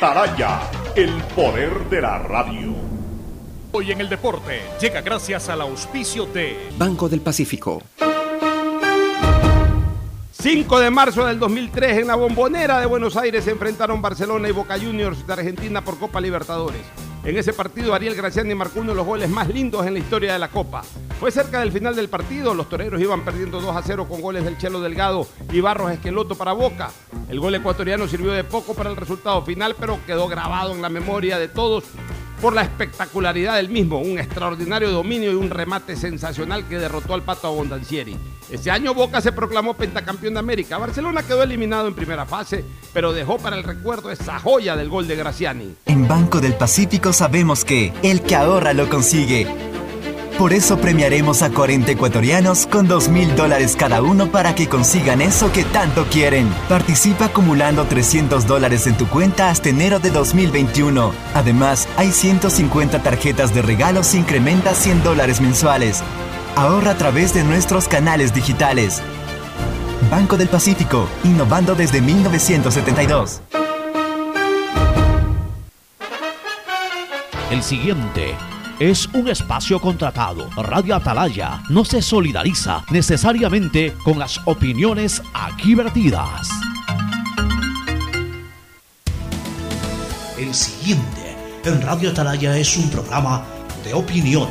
Atalaya, el poder de la radio. Hoy en el deporte llega gracias al auspicio de Banco del Pacífico. 5 de marzo del 2003 en la bombonera de Buenos Aires se enfrentaron Barcelona y Boca Juniors de Argentina por Copa Libertadores. En ese partido Ariel Graciani marcó uno de los goles más lindos en la historia de la Copa. Fue cerca del final del partido, los toreros iban perdiendo 2 a 0 con goles del Chelo Delgado y Barros Esqueloto para Boca. El gol ecuatoriano sirvió de poco para el resultado final, pero quedó grabado en la memoria de todos por la espectacularidad del mismo, un extraordinario dominio y un remate sensacional que derrotó al Pato Abondancieri. Ese año Boca se proclamó pentacampeón de América. Barcelona quedó eliminado en primera fase, pero dejó para el recuerdo esa joya del gol de Graciani. En Banco del Pacífico sabemos que el que ahorra lo consigue. Por eso premiaremos a 40 ecuatorianos con 2 mil dólares cada uno para que consigan eso que tanto quieren. Participa acumulando 300 dólares en tu cuenta hasta enero de 2021. Además, hay 150 tarjetas de regalos e incrementa 100 dólares mensuales. Ahorra a través de nuestros canales digitales. Banco del Pacífico, innovando desde 1972. El siguiente es un espacio contratado. Radio Atalaya no se solidariza necesariamente con las opiniones aquí vertidas. El siguiente en Radio Atalaya es un programa de opinión,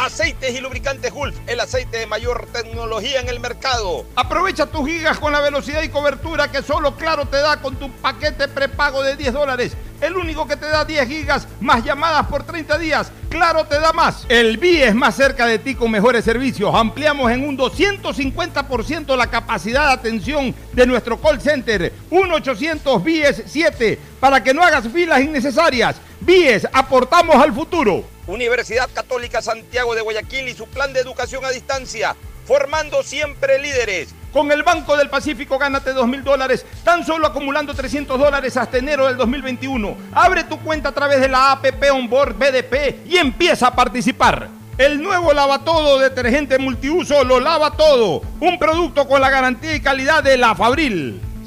Aceites y lubricantes Gulf, el aceite de mayor tecnología en el mercado. Aprovecha tus gigas con la velocidad y cobertura que solo Claro te da con tu paquete prepago de 10 dólares. El único que te da 10 gigas más llamadas por 30 días. Claro te da más. El BIE es más cerca de ti con mejores servicios. Ampliamos en un 250% la capacidad de atención de nuestro call center. 1-800 BIES 7 para que no hagas filas innecesarias. BIES, aportamos al futuro. Universidad Católica Santiago de Guayaquil y su plan de educación a distancia, formando siempre líderes. Con el Banco del Pacífico gánate 2 mil dólares, tan solo acumulando 300 dólares hasta enero del 2021. Abre tu cuenta a través de la APP Onboard BDP y empieza a participar. El nuevo lava todo detergente multiuso lo lava todo. Un producto con la garantía y calidad de la Fabril.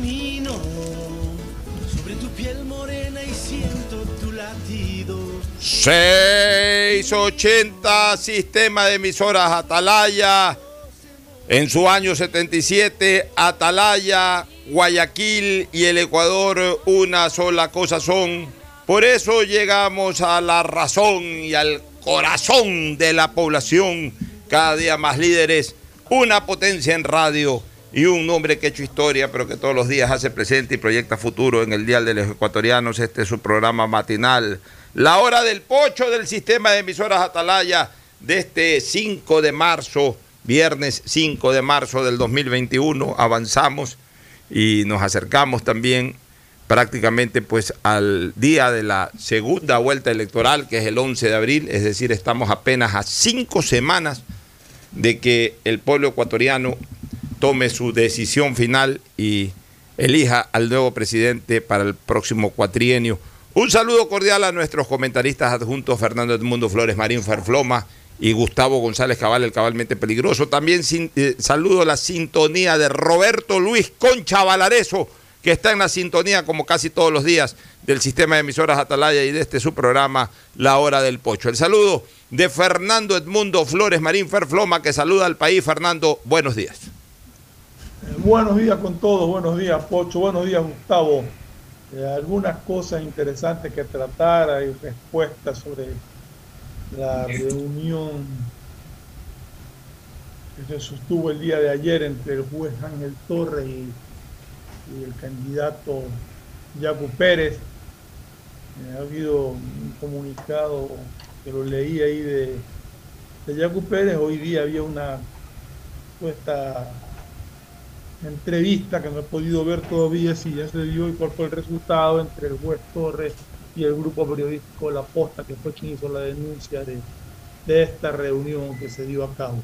Camino sobre tu piel morena y siento tu latido. 680 Sistema de Emisoras Atalaya. En su año 77, Atalaya, Guayaquil y el Ecuador una sola cosa son. Por eso llegamos a la razón y al corazón de la población. Cada día más líderes, una potencia en radio y un hombre que ha hecho historia, pero que todos los días hace presente y proyecta futuro en el Dial de los Ecuatorianos. Este es su programa matinal. La hora del pocho del sistema de emisoras Atalaya de este 5 de marzo, viernes 5 de marzo del 2021. Avanzamos y nos acercamos también prácticamente pues al día de la segunda vuelta electoral, que es el 11 de abril, es decir, estamos apenas a cinco semanas de que el pueblo ecuatoriano tome su decisión final y elija al nuevo presidente para el próximo cuatrienio. Un saludo cordial a nuestros comentaristas adjuntos Fernando Edmundo Flores Marín Ferfloma y Gustavo González Cabal, el cabalmente peligroso. También eh, saludo la sintonía de Roberto Luis Concha Valareso, que está en la sintonía como casi todos los días del sistema de emisoras Atalaya y de este su programa La Hora del Pocho. El saludo de Fernando Edmundo Flores Marín Ferfloma que saluda al país. Fernando, buenos días. Eh, buenos días con todos, buenos días Pocho, buenos días Gustavo. Eh, algunas cosas interesantes que tratar, y respuestas sobre la reunión que se sostuvo el día de ayer entre el juez Ángel Torres y, y el candidato Yacu Pérez. Eh, ha habido un comunicado que lo leí ahí de, de Yacu Pérez. Hoy día había una supuesta entrevista que no he podido ver todavía si ya se dio y cuál fue el resultado entre el juez Torres y el grupo periodístico La Posta, que fue quien hizo la denuncia de, esta reunión que se dio a cabo.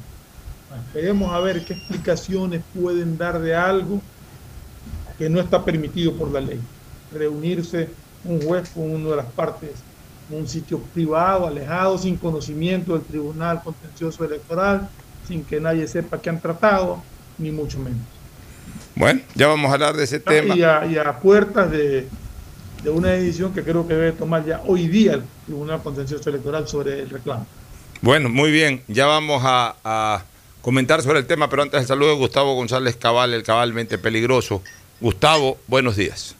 Esperemos a ver qué explicaciones pueden dar de algo que no está permitido por la ley. Reunirse un juez con una de las partes en un sitio privado, alejado, sin conocimiento del Tribunal Contencioso Electoral, sin que nadie sepa que han tratado, ni mucho menos. Bueno, ya vamos a hablar de ese tema. Y a, y a puertas de, de una decisión que creo que debe tomar ya hoy día el Tribunal Contencioso Electoral sobre el reclamo. Bueno, muy bien, ya vamos a, a comentar sobre el tema, pero antes el saludo de Gustavo González Cabal, el cabalmente peligroso. Gustavo, buenos días.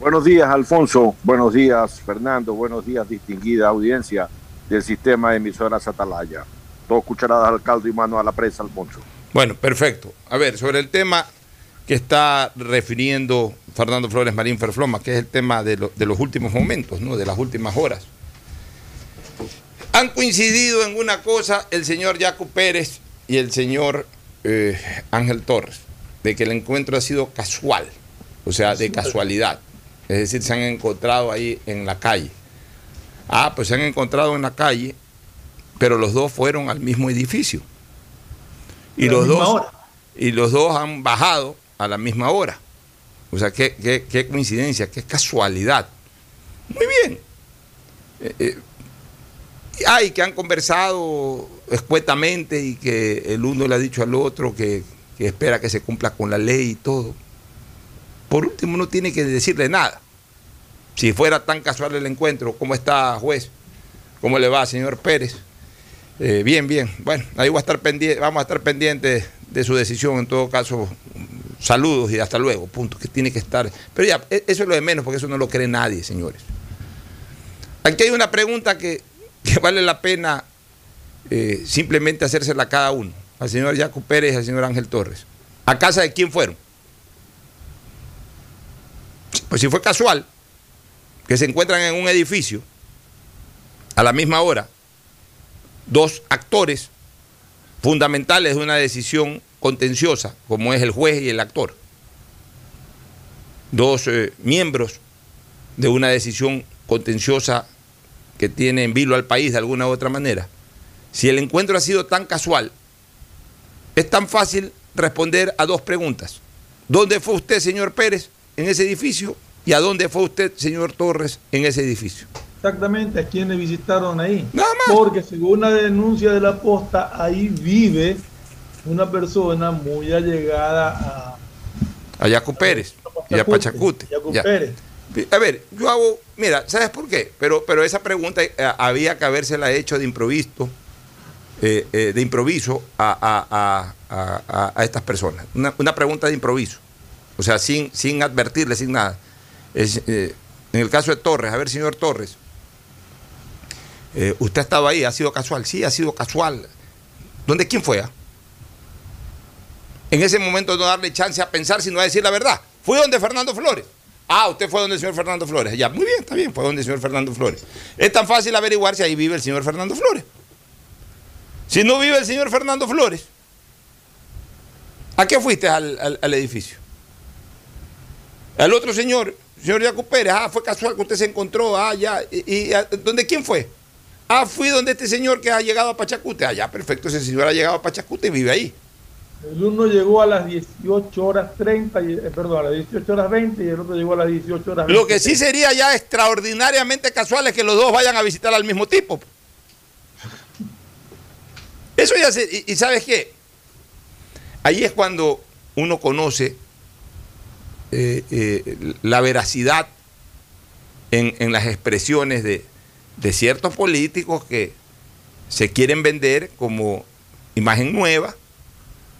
Buenos días, Alfonso. Buenos días, Fernando. Buenos días, distinguida audiencia del sistema de emisoras Atalaya. Dos cucharadas al caldo y mano a la presa, Alfonso. Bueno, perfecto. A ver, sobre el tema que está refiriendo Fernando Flores Marín Ferfloma, que es el tema de, lo- de los últimos momentos, ¿no? de las últimas horas. Han coincidido en una cosa el señor Jaco Pérez y el señor eh, Ángel Torres, de que el encuentro ha sido casual, o sea, de casualidad. Es decir, se han encontrado ahí en la calle. Ah, pues se han encontrado en la calle, pero los dos fueron al mismo edificio. Y los dos hora. y los dos han bajado a la misma hora. O sea, qué, qué- qué coincidencia, qué casualidad. Muy bien. Eh, eh, hay que han conversado escuetamente y que el uno le ha dicho al otro que, que espera que se cumpla con la ley y todo. Por último, no tiene que decirle nada. Si fuera tan casual el encuentro, ¿cómo está, juez? ¿Cómo le va, señor Pérez? Eh, bien, bien. Bueno, ahí voy a estar pendiente, vamos a estar pendientes de su decisión. En todo caso, saludos y hasta luego. Punto. Que tiene que estar. Pero ya, e- eso es lo de menos, porque eso no lo cree nadie, señores. Aquí hay una pregunta que, vale la pena eh, simplemente hacérsela a cada uno. Al señor Jaco Pérez y al señor Ángel Torres. ¿A casa de quién fueron? Pues si fue casual, que se encuentran en un edificio a la misma hora, dos actores fundamentales de una decisión contenciosa, como es el juez y el actor. Dos eh, miembros de una decisión contenciosa que tiene en vilo al país de alguna u otra manera. Si el encuentro ha sido tan casual, es tan fácil responder a dos preguntas. ¿Dónde fue usted, señor Pérez, en ese edificio? ¿Y a dónde fue usted, señor Torres, en ese edificio? Exactamente, a quienes visitaron ahí. Nada más. Porque según la denuncia de la posta, ahí vive una persona muy allegada a, A Jaco Pérez y a Pachacute. Yacu Ya. Pérez. A ver, yo hago, mira, ¿sabes por qué? Pero, pero esa pregunta eh, había que habérsela hecho de improviso, eh, eh, de improviso a, a- a- a- a- a estas personas. Una, una pregunta de improviso. O sea, sin, sin advertirle, sin nada. Es, eh, en el caso de Torres, a ver, señor Torres, usted estaba ahí, ha sido casual. Sí, ha sido casual. ¿Dónde quién fue? En ese momento no darle chance a pensar, sino a decir la verdad. Fui donde Fernando Flores. Ah, usted fue donde el señor Fernando Flores. Ya, muy bien, está bien, fue donde el señor Fernando Flores. Es tan fácil averiguar si ahí vive el señor Fernando Flores. Si no vive el señor Fernando Flores, ¿a qué fuiste al, al- edificio? Al otro señor, señor Jaco Pérez, ah, fue casual que usted se encontró, ah, ya, y, y, ¿dónde quién fue? Ah, fui donde este señor que ha llegado a Pachacute. Ah, ya, perfecto, ese señor ha llegado a Pachacute y vive ahí. El uno llegó a las 18 horas 30, y, eh, perdón, a las 18 horas 20 y el otro llegó a las 18 horas 20. Lo que sí sería ya extraordinariamente casual es que los dos vayan a visitar al mismo tipo. Eso ya se. Y, y sabes qué? Ahí es cuando uno conoce eh, eh, la veracidad en, en las expresiones de, de ciertos políticos que se quieren vender como imagen nueva,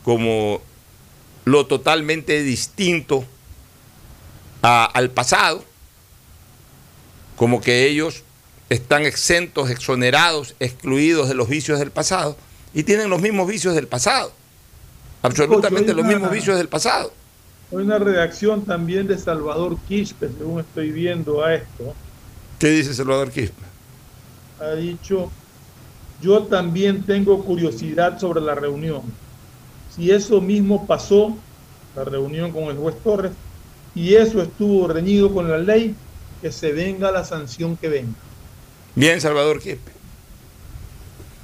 como lo totalmente distinto a- al pasado, como que ellos están exentos, exonerados, excluidos de los vicios del pasado y tienen los mismos vicios del pasado, absolutamente los mismos vicios del pasado. Hay una redacción también de Salvador Quispe, según estoy viendo a esto. ¿Qué dice Salvador Quispe? Ha dicho, yo también tengo curiosidad sobre la reunión. Si eso mismo pasó, la reunión con el juez Torres, y eso estuvo reñido con la ley, que se venga la sanción que venga. Bien, Salvador Quispe.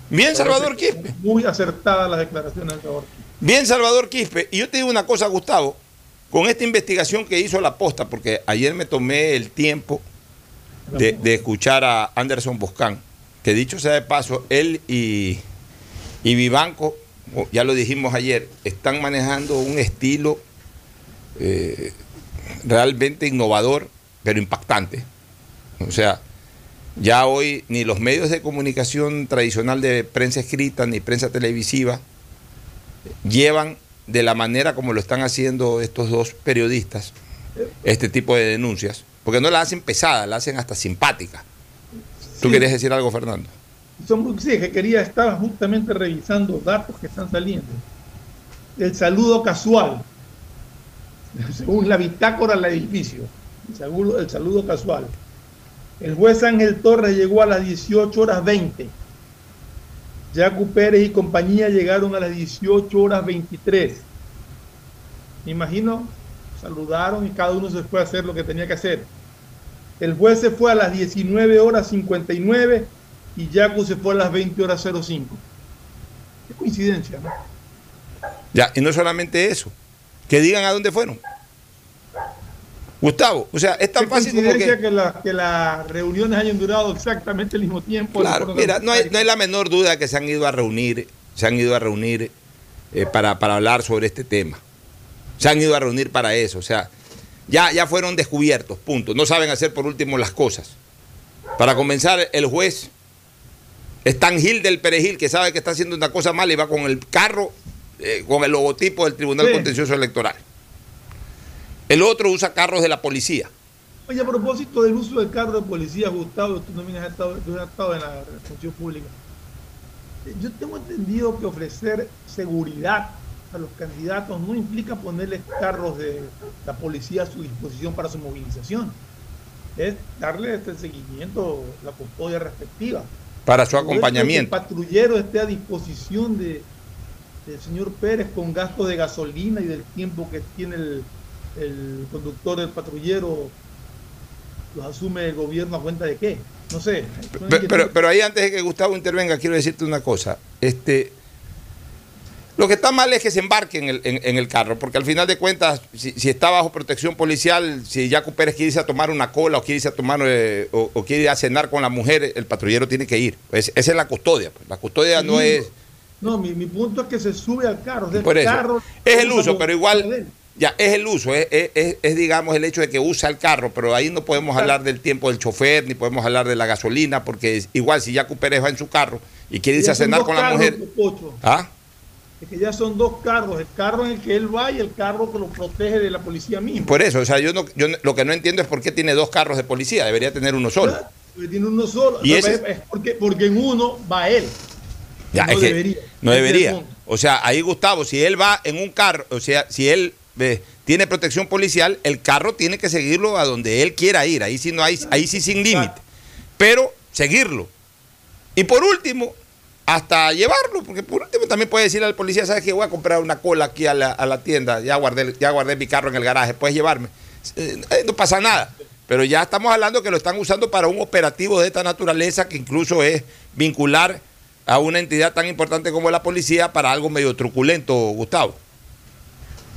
Bien, Salvador Quispe. Muy acertadas las declaraciones de Salvador Quispe. Bien, Salvador Quispe. Y yo te digo una cosa, Gustavo, con esta investigación que hizo la posta, porque ayer me tomé el tiempo de, de escuchar a Anderson Boscán, que dicho sea de paso, él y, y Vivanco, ya lo dijimos ayer, están manejando un estilo eh, realmente innovador, pero impactante. O sea, ya hoy ni los medios de comunicación tradicional de prensa escrita ni prensa televisiva llevan de la manera como lo están haciendo estos dos periodistas este tipo de denuncias, porque no la hacen pesada, la hacen hasta simpática. ¿Tú Sí. querías decir algo, Fernando? Son sí, que quería, estaba justamente revisando datos que están saliendo. El saludo casual, según la bitácora del edificio, el saludo, casual. El juez Ángel Torres llegó a las 18 horas 20. Jacu Pérez y compañía llegaron a las 18 horas 23. Me imagino, saludaron y cada uno se fue a hacer lo que tenía que hacer. El juez se fue a las 19 horas 59 y Yacu se fue a las 20 horas 05. Qué coincidencia, ¿no? Ya, y no solamente eso, que digan a dónde fueron. Gustavo, o sea, es tan fácil como que... que, la- que las reuniones hayan durado exactamente el mismo tiempo. Claro, mira, no hay, parlamentarios. no hay la menor duda que se han ido a reunir, se han ido a reunir eh, para, para hablar sobre este tema. Se han ido a reunir para eso, o sea, ya, ya fueron descubiertos, punto. No saben hacer por último las cosas. Para comenzar, el juez es tan gil del perejil que sabe que está haciendo una cosa mala y va con el carro, eh, con el logotipo del Tribunal Sí. Contencioso Electoral. El otro usa carros de la policía. Oye, a propósito del uso del carro de policía, Gustavo, tú también has estado, tú has estado en la función pública. Yo tengo entendido que ofrecer seguridad a los candidatos no implica ponerles carros de la policía a su disposición para su movilización. Es darle este seguimiento, la custodia respectiva. Para su de que acompañamiento. El patrullero esté a disposición de, del señor Pérez con gastos de gasolina y del tiempo que tiene el, el conductor del patrullero, los asume el gobierno a cuenta de qué. No sé. Pero, pero, pero ahí antes de que Gustavo intervenga, quiero decirte una cosa. Este, lo que está mal es que se embarque en el, en- en el carro, porque al final de cuentas, si, si está bajo protección policial, si Jaco Pérez quiere irse a tomar una cola o quiere irse a tomar eh, o, o quiere ir a cenar con la mujer, el patrullero tiene que ir. Esa es la custodia. pues. La custodia no es. No, mi, mi punto es que se sube al carro. sea, el eso. carro Es el uso, pero igual, ya, es el uso, es, es- es- es, digamos el hecho de que usa el carro, pero ahí no podemos hablar del tiempo del chofer, ni podemos hablar de la gasolina, porque es- igual si Jaco Pérez va en su carro y quiere irse a cenar con la mujer. ¿Ah? Es que ya son dos carros, el carro en el que él va y el carro que lo protege de la policía misma. Por eso, o sea, yo, no, yo lo que no entiendo es por qué tiene dos carros de policía, debería tener uno solo. Porque tiene uno solo. Y es- porque, porque en uno va él. Ya, no es que debería. No debería. O sea, ahí Gustavo, si él va en un carro, o sea, si él eh, tiene protección policial, el carro tiene que seguirlo a donde él quiera ir. Ahí sí no hay, ahí sí sin límite. Pero seguirlo. Y por último, hasta llevarlo, porque por último también puede decirle al policía, ¿sabes qué? Voy a comprar una cola aquí a la, a la tienda, ya guardé, ya guardé mi carro en el garaje, puedes llevarme. Eh, no pasa nada. Pero ya estamos hablando que lo están usando para un operativo de esta naturaleza que incluso es vincular a una entidad tan importante como la policía para algo medio truculento, Gustavo.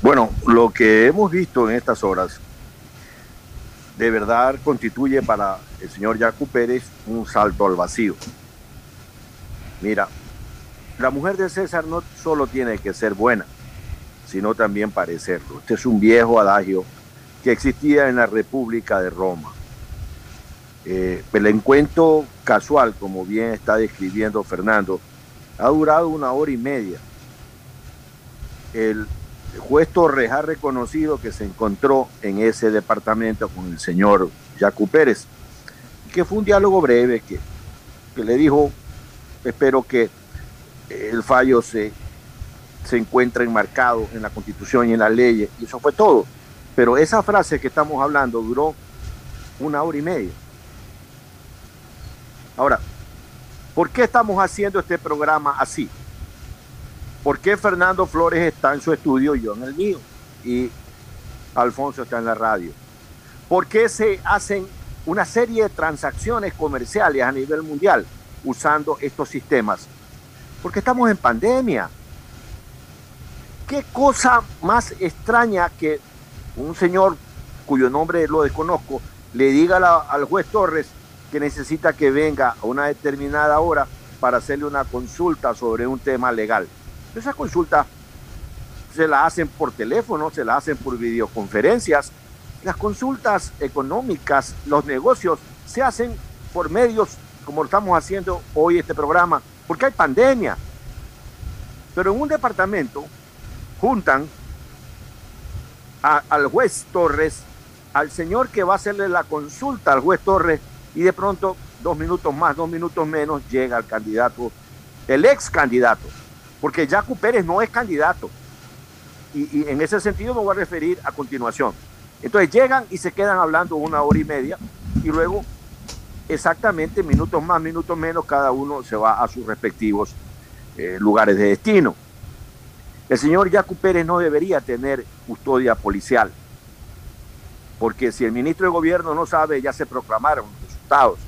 Bueno, lo que hemos visto en estas horas de verdad constituye para el señor Yacu Pérez un salto al vacío. Mira, la mujer de César no solo tiene que ser buena, sino también parecerlo. Este es un viejo adagio que existía en la República de Roma. Eh, el encuentro casual, como bien está describiendo Fernando, ha durado una hora y media. El juez Torres ha reconocido que se encontró en ese departamento con el señor Jacu Pérez, que fue un diálogo breve que, que le dijo, espero que el fallo se, se encuentre enmarcado en la constitución y en las leyes, y eso fue todo. Pero esa frase que estamos hablando duró una hora y media. Ahora, ¿por qué estamos haciendo este programa así? ¿Por qué Fernando Flores está en su estudio y yo en el mío? Y Alfonso está en la radio. ¿Por qué se hacen una serie de transacciones comerciales a nivel mundial usando estos sistemas? Porque estamos en pandemia. ¿Qué cosa más extraña que un señor cuyo nombre lo desconozco le diga al juez Torres que necesita que venga a una determinada hora para hacerle una consulta sobre un tema legal? Esa consulta se la hacen por teléfono, se la hacen por videoconferencias. Las consultas económicas, los negocios se hacen por medios como estamos haciendo hoy este programa, porque hay pandemia. Pero en un departamento juntan al juez Torres, al señor que va a hacerle la consulta al juez Torres, y de pronto, dos minutos más, dos minutos menos, llega el candidato, el ex candidato, porque Jaco Pérez no es candidato. Y, en ese sentido me voy a referir a continuación. Entonces llegan y se quedan hablando una hora y media y luego exactamente minutos más, minutos menos, cada uno se va a sus respectivos eh, lugares de destino. El señor Jaco Pérez no debería tener custodia policial, porque si el ministro de gobierno no sabe, ya se proclamaron los resultados.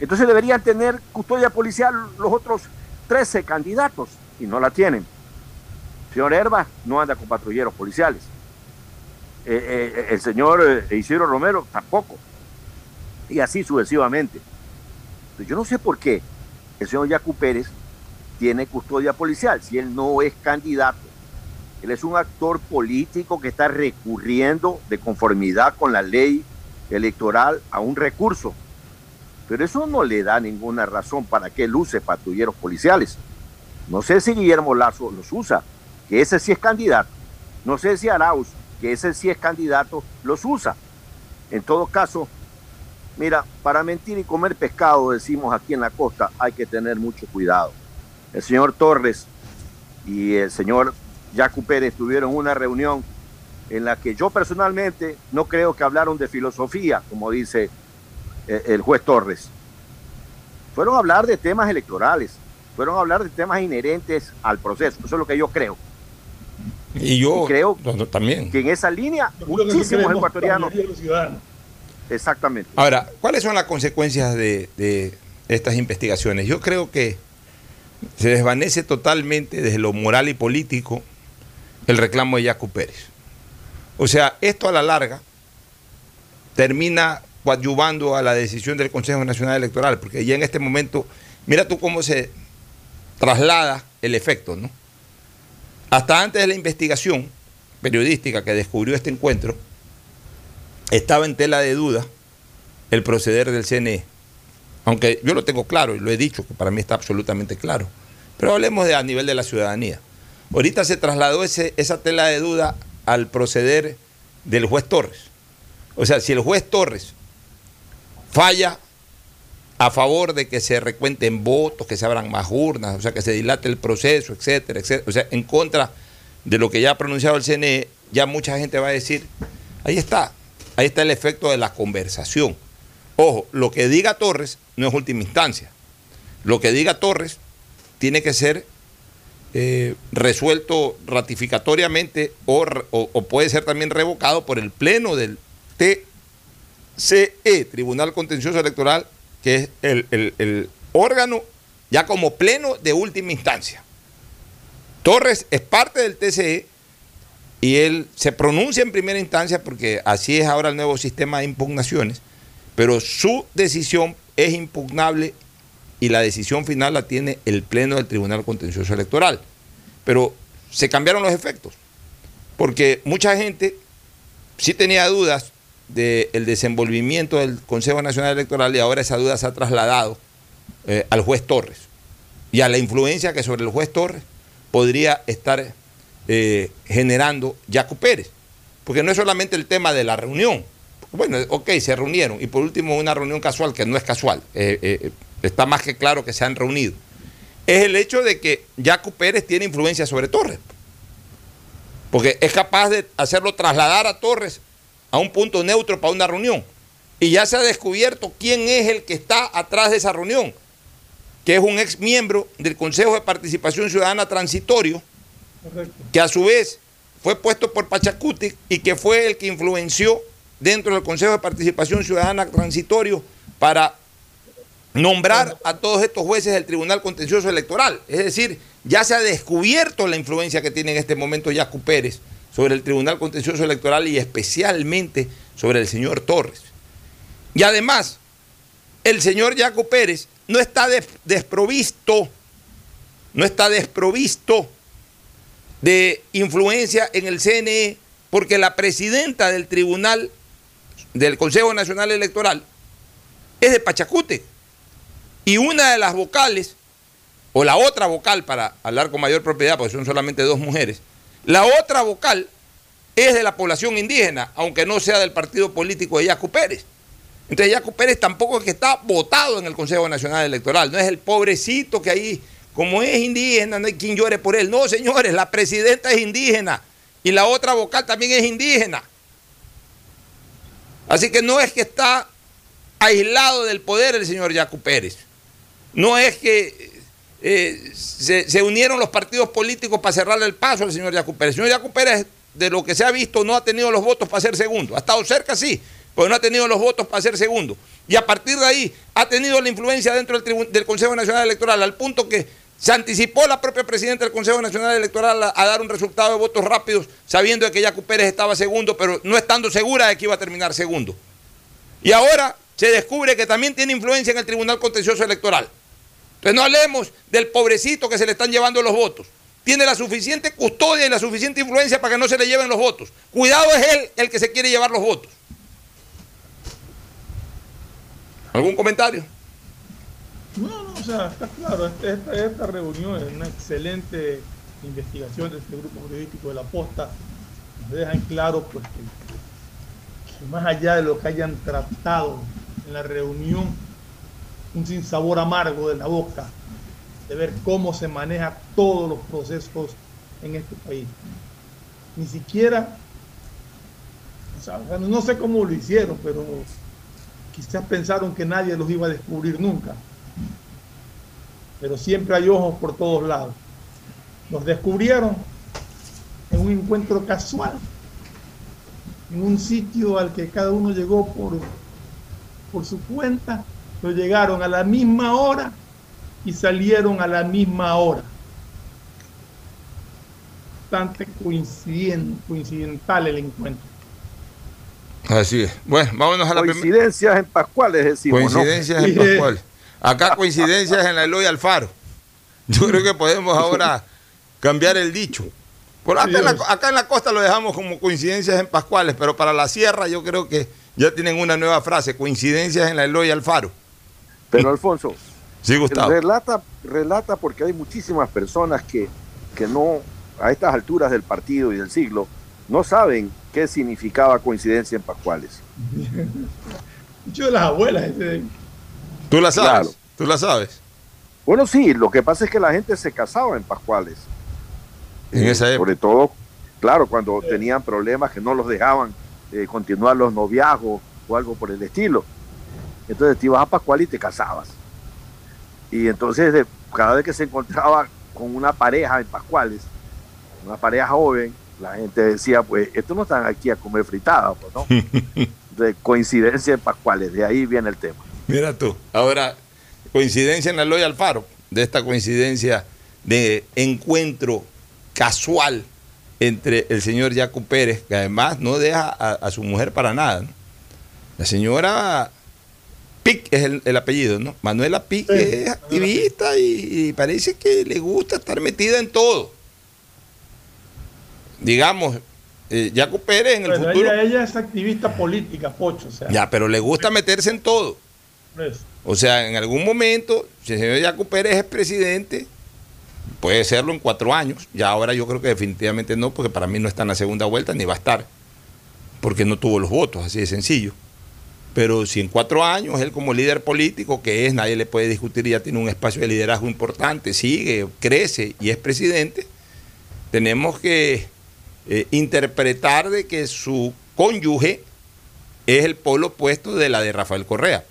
Entonces deberían tener custodia policial los otros 13 candidatos y no la tienen. El señor Herba no anda con patrulleros policiales. Eh, eh, el señor Isidro Romero tampoco. Y así sucesivamente. Yo no sé por qué el señor Yacu Pérez tiene custodia policial si él no es candidato. Él es un actor político que está recurriendo de conformidad con la ley electoral a un recurso. Pero eso no le da ninguna razón para que él use patrulleros policiales. No sé si Guillermo Lazo los usa, que ese sí es candidato. No sé si Arauz, que ese sí es candidato, los usa. En todo caso, mira, para mentir y comer pescado, decimos aquí en la costa, hay que tener mucho cuidado. El señor Torres y el señor Jacu Pérez tuvieron una reunión en la que yo personalmente no creo que hablaron de filosofía, como dice el juez Torres. Fueron a hablar de temas electorales, fueron a hablar de temas inherentes al proceso. Eso es lo que yo creo. Y yo y creo también. que en esa línea muchísimos ecuatorianos. Exactamente. Ahora, ¿cuáles son las consecuencias de, estas investigaciones? Yo creo que se desvanece totalmente desde lo moral y político el reclamo de Yacu Pérez. O sea, esto a la larga termina coadyuvando a la decisión del Consejo Nacional Electoral, porque ya en este momento, mira tú cómo se traslada el efecto, ¿no? Hasta antes de la investigación periodística que descubrió este encuentro, estaba en tela de duda el proceder del CNE. Aunque yo lo tengo claro y lo he dicho, que para mí está absolutamente claro. Pero hablemos de a nivel de la ciudadanía. Ahorita se trasladó ese, esa tela de duda al proceder del juez Torres. O sea, si el juez Torres falla a favor de que se recuenten votos, que se abran más urnas, o sea, que se dilate el proceso, etcétera, etcétera. O sea, en contra de lo que ya ha pronunciado el CNE, ya mucha gente va a decir, ahí está, ahí está el efecto de la conversación. Ojo, lo que diga Torres no es última instancia. Lo que diga Torres tiene que ser eh, resuelto ratificatoriamente o, puede ser también revocado por el Pleno del TCE, Tribunal Contencioso Electoral, que es el, órgano ya como pleno de última instancia. Torres es parte del TCE y él se pronuncia en primera instancia porque así es ahora el nuevo sistema de impugnaciones, pero su decisión es impugnable y la decisión final la tiene el pleno del Tribunal Contencioso Electoral. Pero se cambiaron los efectos, porque mucha gente sí tenía dudas del desenvolvimiento del Consejo Nacional Electoral y ahora esa duda se ha trasladado eh, al juez Torres y a la influencia que sobre el juez Torres podría estar eh, generando Jaco Pérez. Porque no es solamente el tema de la reunión. Bueno, ok, se reunieron. Y por último, una reunión casual, que no es casual. eh, eh, está más que claro que se han reunido. Es el hecho de que Jaco Pérez tiene influencia sobre Torres. Porque es capaz de hacerlo trasladar a Torres a un punto neutro para una reunión. Y ya se ha descubierto quién es el que está atrás de esa reunión, que es un ex miembro del Consejo de Participación Ciudadana Transitorio, Que a su vez fue puesto por Pachacuti y que fue el que influenció dentro del Consejo de Participación Ciudadana Transitorio para nombrar a todos estos jueces del Tribunal Contencioso Electoral. Es decir, ya se ha descubierto la influencia que tiene en este momento Yacu Pérez sobre el Tribunal Contencioso Electoral y especialmente sobre el señor Torres. Y además, el señor Yacu Pérez no está des- desprovisto, no está desprovisto de influencia en el CNE, porque la presidenta del Tribunal del Consejo Nacional Electoral es de Pachacute. Y una de las vocales, o la otra vocal, para hablar con mayor propiedad, porque son solamente dos mujeres, la otra vocal es de la población indígena, aunque no sea del partido político de Yacu Pérez. Entonces Yacu Pérez tampoco es que está votado en el Consejo Nacional Electoral, no es el pobrecito que ahí, como es indígena, no hay quien llore por él. No, señores, la presidenta es indígena y la otra vocal también es indígena. Así que no es que está aislado del poder el señor Yacu Pérez. No es que eh, se, unieron los partidos políticos para cerrarle el paso al señor Yacu Pérez. El señor Yacu Pérez, de lo que se ha visto, no ha tenido los votos para ser segundo. Ha estado cerca, sí, pero no ha tenido los votos para ser segundo. Y a partir de ahí ha tenido la influencia dentro del Consejo Nacional Electoral, al punto que se anticipó la propia presidenta del Consejo Nacional Electoral a, dar un resultado de votos rápidos, sabiendo que Yacu Pérez estaba segundo, pero no estando segura de que iba a terminar segundo. Y ahora se descubre que también tiene influencia en el Tribunal Contencioso Electoral. Entonces no hablemos del pobrecito que se le están llevando los votos. Tiene la suficiente custodia y la suficiente influencia para que no se le lleven los votos. Cuidado es él el que se quiere llevar los votos. ¿Algún comentario? No, no, o sea, está claro, esta, esta reunión es una excelente investigación de este grupo periodístico de la Posta. Nos dejan claro pues, que, que más allá de lo que hayan tratado en la reunión, un sinsabor amargo de la boca, de ver cómo se maneja todos los procesos en este país. Ni siquiera, o sea, no sé cómo lo hicieron, pero quizás pensaron que nadie los iba a descubrir nunca. Pero siempre hay ojos por todos lados. Los descubrieron en un encuentro casual, en un sitio al que cada uno llegó por, por su cuenta, pero llegaron a la misma hora y salieron a la misma hora. Bastante coincidental el encuentro. Así es. Bueno, vámonos a la primera. Coincidencias en Pascuales, decimos, ¿no? Coincidencias en Sí. Acá coincidencias en la Eloy Alfaro. Yo creo que podemos ahora cambiar el dicho. Por acá, en la, acá en la costa lo dejamos como coincidencias en Pascuales, pero para la sierra yo creo que ya tienen una nueva frase, coincidencias en la Eloy Alfaro. Pero Alfonso, Sí, Gustavo. relata, relata porque hay muchísimas personas que, que no, a estas alturas del partido y del siglo, no saben qué significaba coincidencia en Pascuales. De las abuelas. ese- Tú la sabes. Claro. Tú la sabes. Bueno, sí, lo que pasa es que la gente se casaba en Pascuales. En esa época. Sobre todo, claro, cuando tenían problemas que no los dejaban eh, continuar los noviazgos o algo por el estilo. Entonces te ibas a Pascual y te casabas. Y entonces de- cada vez que se encontraba con una pareja en Pascuales, una pareja joven, la gente decía, pues, estos no están aquí a comer fritada, pues, ¿no? De coincidencia en Pascuales, de ahí viene el tema. Mira tú. Ahora, coincidencia en la Eloy Alfaro, de esta coincidencia de encuentro casual entre el señor Jaco Pérez, que además no deja a, a su mujer para nada. ¿no? La señora Pic es el, el apellido, ¿no? Manuela Pic Sí, es activista y, y parece que le gusta estar metida en todo. Digamos, eh, Yacu Pérez en el Pero futuro. ella, ella es activista política, Pocho. O sea, Ya, pero le gusta meterse en todo. O sea, en algún momento, si el señor Yacu Pérez es presidente, puede serlo en cuatro años. Ya ahora yo creo que definitivamente no, porque para mí no está en la segunda vuelta ni va a estar, porque no tuvo los votos, así de sencillo. Pero si en cuatro años él como líder político, que es, nadie le puede discutir, ya tiene un espacio de liderazgo importante, sigue, crece y es presidente, tenemos que eh, interpretar de que su cónyuge es el polo opuesto de la de Rafael Correa.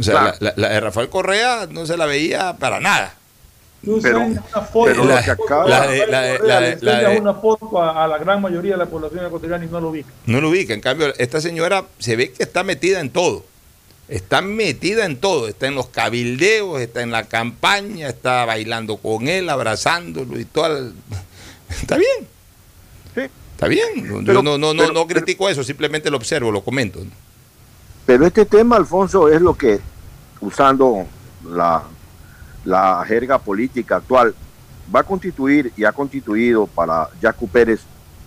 O sea, Claro. la, la- la de Rafael Correa no se la veía para nada. Tú Pero- enseñas una foto, pero una que acaba- de la de- la de- la de- la de- una foto a, a la gran mayoría de la población ecuatoriana y no lo ubica. No lo ubica. En cambio, esta señora se ve que está metida en todo. Está metida en todo. Está en los cabildeos, está en la campaña, está bailando con él, abrazándolo y todo. Está bien. Sí. Está bien. Yo Pero- no, no, no, pero- no critico eso, simplemente lo observo, lo comento. Pero este tema, Alfonso, es lo que, usando la, la jerga política actual, va a constituir y ha constituido para Yacu Pérez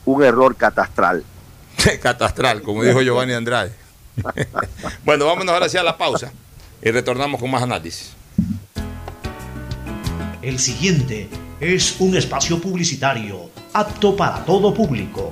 un error catastral. Catastral, como dijo Giovanni Andrade. bueno, vámonos ahora sí a la pausa y retornamos con más análisis. El siguiente es un espacio publicitario apto para todo público.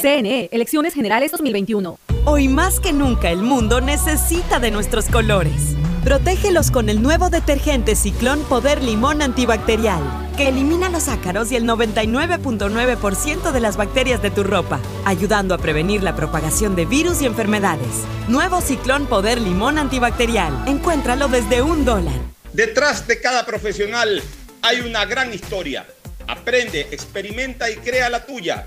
CNE, Elecciones Generales 2021. Hoy más que nunca el mundo necesita de nuestros colores. Protégelos con el nuevo detergente Ciclón Poder Limón Antibacterial, que elimina los ácaros y el 99.9% de las bacterias de tu ropa, ayudando a prevenir la propagación de virus y enfermedades. Nuevo Ciclón Poder Limón Antibacterial. Encuéntralo desde un dólar. Detrás de cada profesional hay una gran historia. Aprende, experimenta y crea la tuya.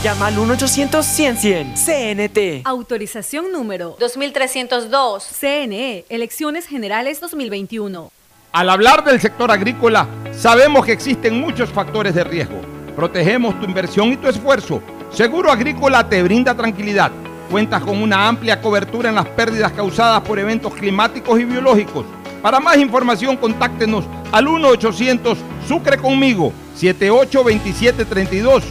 llama al 1-800-100-100. CNT. Autorización número 2302. CNE, Elecciones Generales 2021. Al hablar del sector agrícola, sabemos que existen muchos factores de riesgo. Protegemos tu inversión y tu esfuerzo. Seguro Agrícola te brinda tranquilidad. Cuentas con una amplia cobertura en las pérdidas causadas por eventos climáticos y biológicos. Para más información, contáctenos al 1-800 Sucre conmigo 782732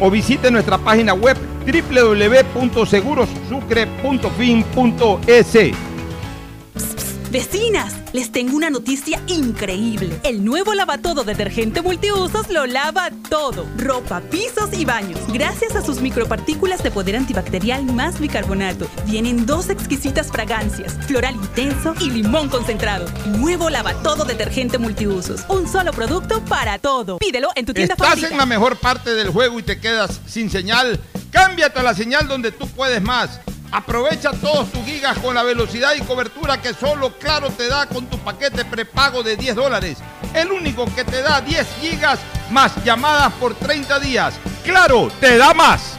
o visite nuestra página web www.segurosucre.fin.es. Vecinas, les tengo una noticia increíble. El nuevo lavatodo detergente multiusos lo lava todo. Ropa, pisos y baños. Gracias a sus micropartículas de poder antibacterial más bicarbonato. Vienen dos exquisitas fragancias, floral intenso y limón concentrado. Nuevo lavatodo detergente multiusos. Un solo producto para todo. Pídelo en tu tienda ¿Estás favorita. en la mejor parte del juego y te quedas sin señal? Cámbiate a la señal donde tú puedes más. Aprovecha todos tus gigas con la velocidad y cobertura que solo Claro te da con tu paquete prepago de 10 dólares. El único que te da 10 gigas más llamadas por 30 días. Claro, te da más.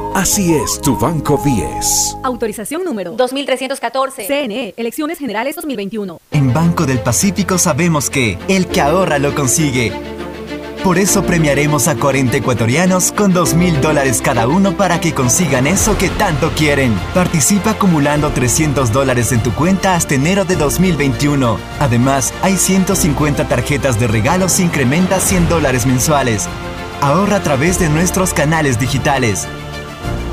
Así es tu Banco 10. Autorización número 2314. CNE, Elecciones Generales 2021. En Banco del Pacífico sabemos que el que ahorra lo consigue. Por eso premiaremos a 40 ecuatorianos con 2 mil dólares cada uno para que consigan eso que tanto quieren. Participa acumulando 300 dólares en tu cuenta hasta enero de 2021. Además, hay 150 tarjetas de regalos e incrementa 100 dólares mensuales. Ahorra a través de nuestros canales digitales.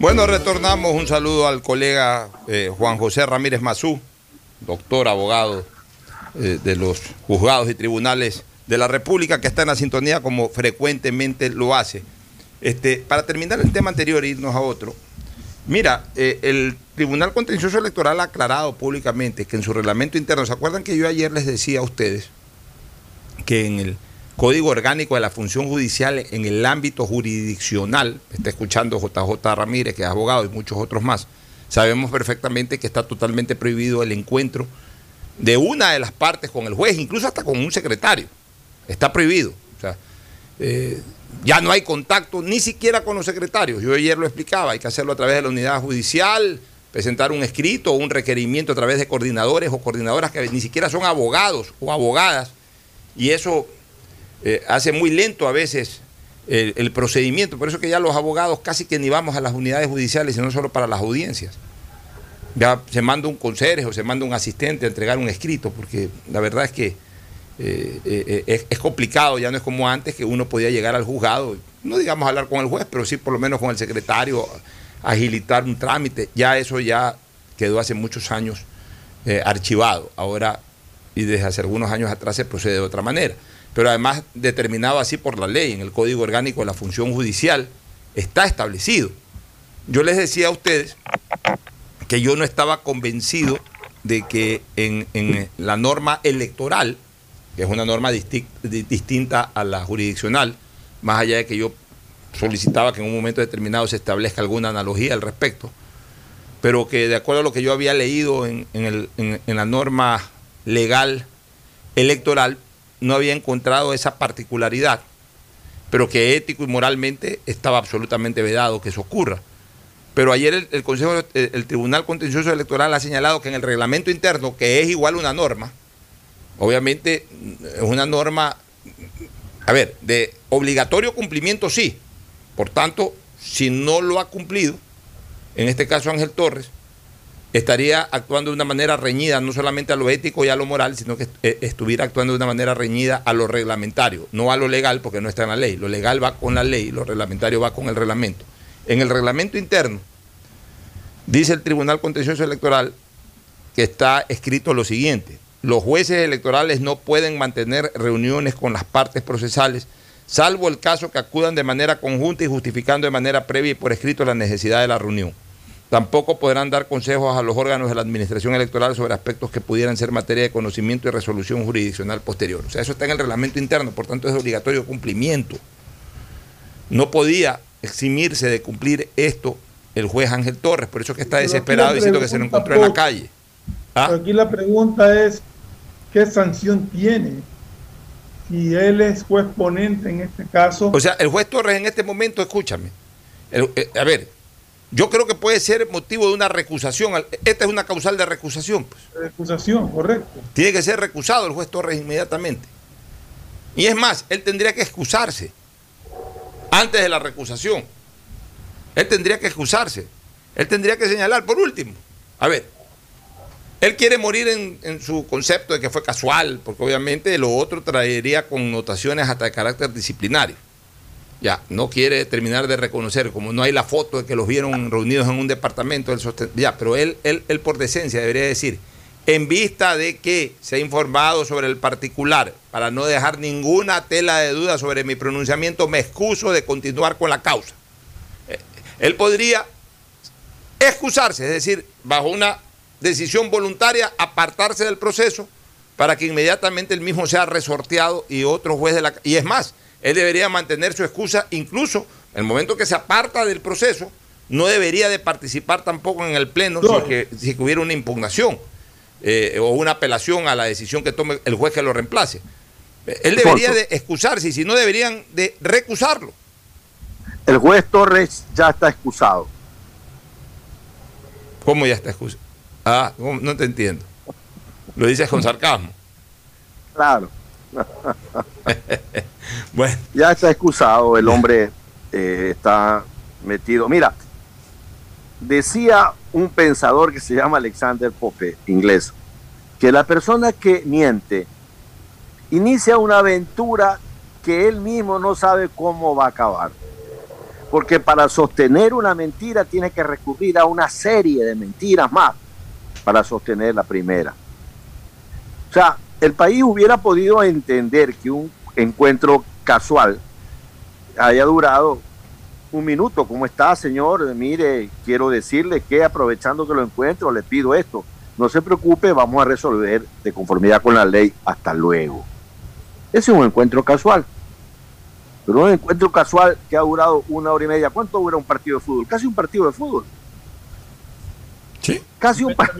Bueno, retornamos un saludo al colega eh, Juan José Ramírez Mazú, doctor abogado eh, de los juzgados y tribunales de la República, que está en la sintonía como frecuentemente lo hace. Este, para terminar el tema anterior e irnos a otro, mira, eh, el Tribunal Contencioso Electoral ha aclarado públicamente que en su reglamento interno, ¿se acuerdan que yo ayer les decía a ustedes que en el Código Orgánico de la Función Judicial en el ámbito jurisdiccional, está escuchando JJ Ramírez, que es abogado, y muchos otros más, sabemos perfectamente que está totalmente prohibido el encuentro de una de las partes con el juez, incluso hasta con un secretario. Está prohibido. O sea, eh, ya no hay contacto ni siquiera con los secretarios. Yo ayer lo explicaba, hay que hacerlo a través de la unidad judicial, presentar un escrito o un requerimiento a través de coordinadores o coordinadoras que ni siquiera son abogados o abogadas. Y eso eh, hace muy lento a veces el, procedimiento. Por eso que ya los abogados casi que ni vamos a las unidades judiciales, sino solo para las audiencias. Ya se manda un conserje o se manda un asistente a entregar un escrito, porque la verdad es que eh, eh, es, complicado, ya no es como antes que uno podía llegar al juzgado, no digamos hablar con el juez, pero sí por lo menos con el secretario, agilitar un trámite. Ya eso ya quedó hace muchos años archivado. Ahora, y desde hace algunos años atrás se procede de otra manera pero además determinado así por la ley, en el Código Orgánico de la Función Judicial, está establecido. Yo les decía a ustedes que yo no estaba convencido de que en, en la norma electoral, que es una norma disti distinta a la jurisdiccional, más allá de que yo solicitaba que en un momento determinado se establezca alguna analogía al respecto, pero que de acuerdo a lo que yo había leído en, en, el, en la norma legal electoral, no había encontrado esa particularidad, pero que ético y moralmente estaba absolutamente vedado que eso ocurra. Pero ayer el, Consejo, el, el, Tribunal Contencioso Electoral ha señalado que en el reglamento interno, que es igual una norma, obviamente es una norma, a ver, de obligatorio cumplimiento sí. Por tanto, si no lo ha cumplido, en este caso Ángel Torres, estaría actuando de una manera reñida, no solamente a lo ético y a lo moral, sino que estuviera actuando de una manera reñida a lo reglamentario, no a lo legal, porque no está en la ley. Lo legal va con la ley, lo reglamentario va con el reglamento. En el reglamento interno, dice el Tribunal Contencioso Electoral que está escrito lo siguiente. Los jueces electorales no pueden mantener reuniones con las partes procesales salvo el caso que acudan de manera conjunta y justificando de manera previa y por escrito la necesidad de la reunión. Tampoco podrán dar consejos a los órganos de la Administración Electoral sobre aspectos que pudieran ser materia de conocimiento y resolución jurisdiccional posterior. O sea, eso está en el reglamento interno, por tanto es de obligatorio cumplimiento. No podía eximirse de cumplir esto el juez Ángel Torres, por eso es que está Pero desesperado diciendo que se lo encontró en la calle. ¿Ah? Pero aquí la pregunta es, ¿qué sanción tiene? Si él es juez ponente en este caso, O sea, el juez Torres en este momento, escúchame, el- eh, a ver, yo creo que puede ser motivo de una recusación. Esta es una causal de recusación. Pues. recusación, correcto. Tiene que ser recusado el juez Torres inmediatamente. Y es más, él tendría que excusarse antes de la recusación. Él tendría que excusarse. Él tendría que señalar, por último, a ver, él quiere morir en, en su concepto de que fue casual, porque obviamente lo otro traería connotaciones hasta de carácter disciplinario. Ya, no quiere terminar de reconocer, como no hay la foto de que los vieron reunidos en un departamento, él ya, pero él, él, él por decencia debería decir, en vista de que se ha informado sobre el particular, para no dejar ninguna tela de duda sobre mi pronunciamiento, me excuso de continuar con la causa. Eh, Él podría excusarse, es decir, bajo una decisión voluntaria, apartarse del proceso para que inmediatamente el mismo sea resorteado y otro juez de la... Y es más, él debería mantener su excusa, incluso en el momento que se aparta del proceso, no debería de participar tampoco en el pleno si, que, si hubiera una impugnación eh, o una apelación a la decisión que tome el juez que lo reemplace. Eh, Él debería de excusarse y si no deberían de recusarlo. El juez Torres ya está excusado. ¿Cómo ya está excusado? Ah, no te entiendo. Lo dices con sarcasmo. Claro. bueno. Ya está excusado, el hombre eh, está metido. Mira, decía un pensador que se llama Alexander Pope, inglés, que la persona que miente inicia una aventura que él mismo no sabe cómo va a acabar. Porque para sostener una mentira tiene que recurrir a una serie de mentiras más para sostener la primera. O sea, el país hubiera podido entender que un encuentro casual haya durado un minuto. ¿Cómo está, señor? Mire, quiero decirle que aprovechando que lo encuentro, le pido esto. No se preocupe, vamos a resolver de conformidad con la ley. Hasta luego. Ese es un encuentro casual. Pero un encuentro casual que ha durado una hora y media. ¿Cuánto dura un partido de fútbol? Casi un partido de fútbol. Sí. Casi un, par-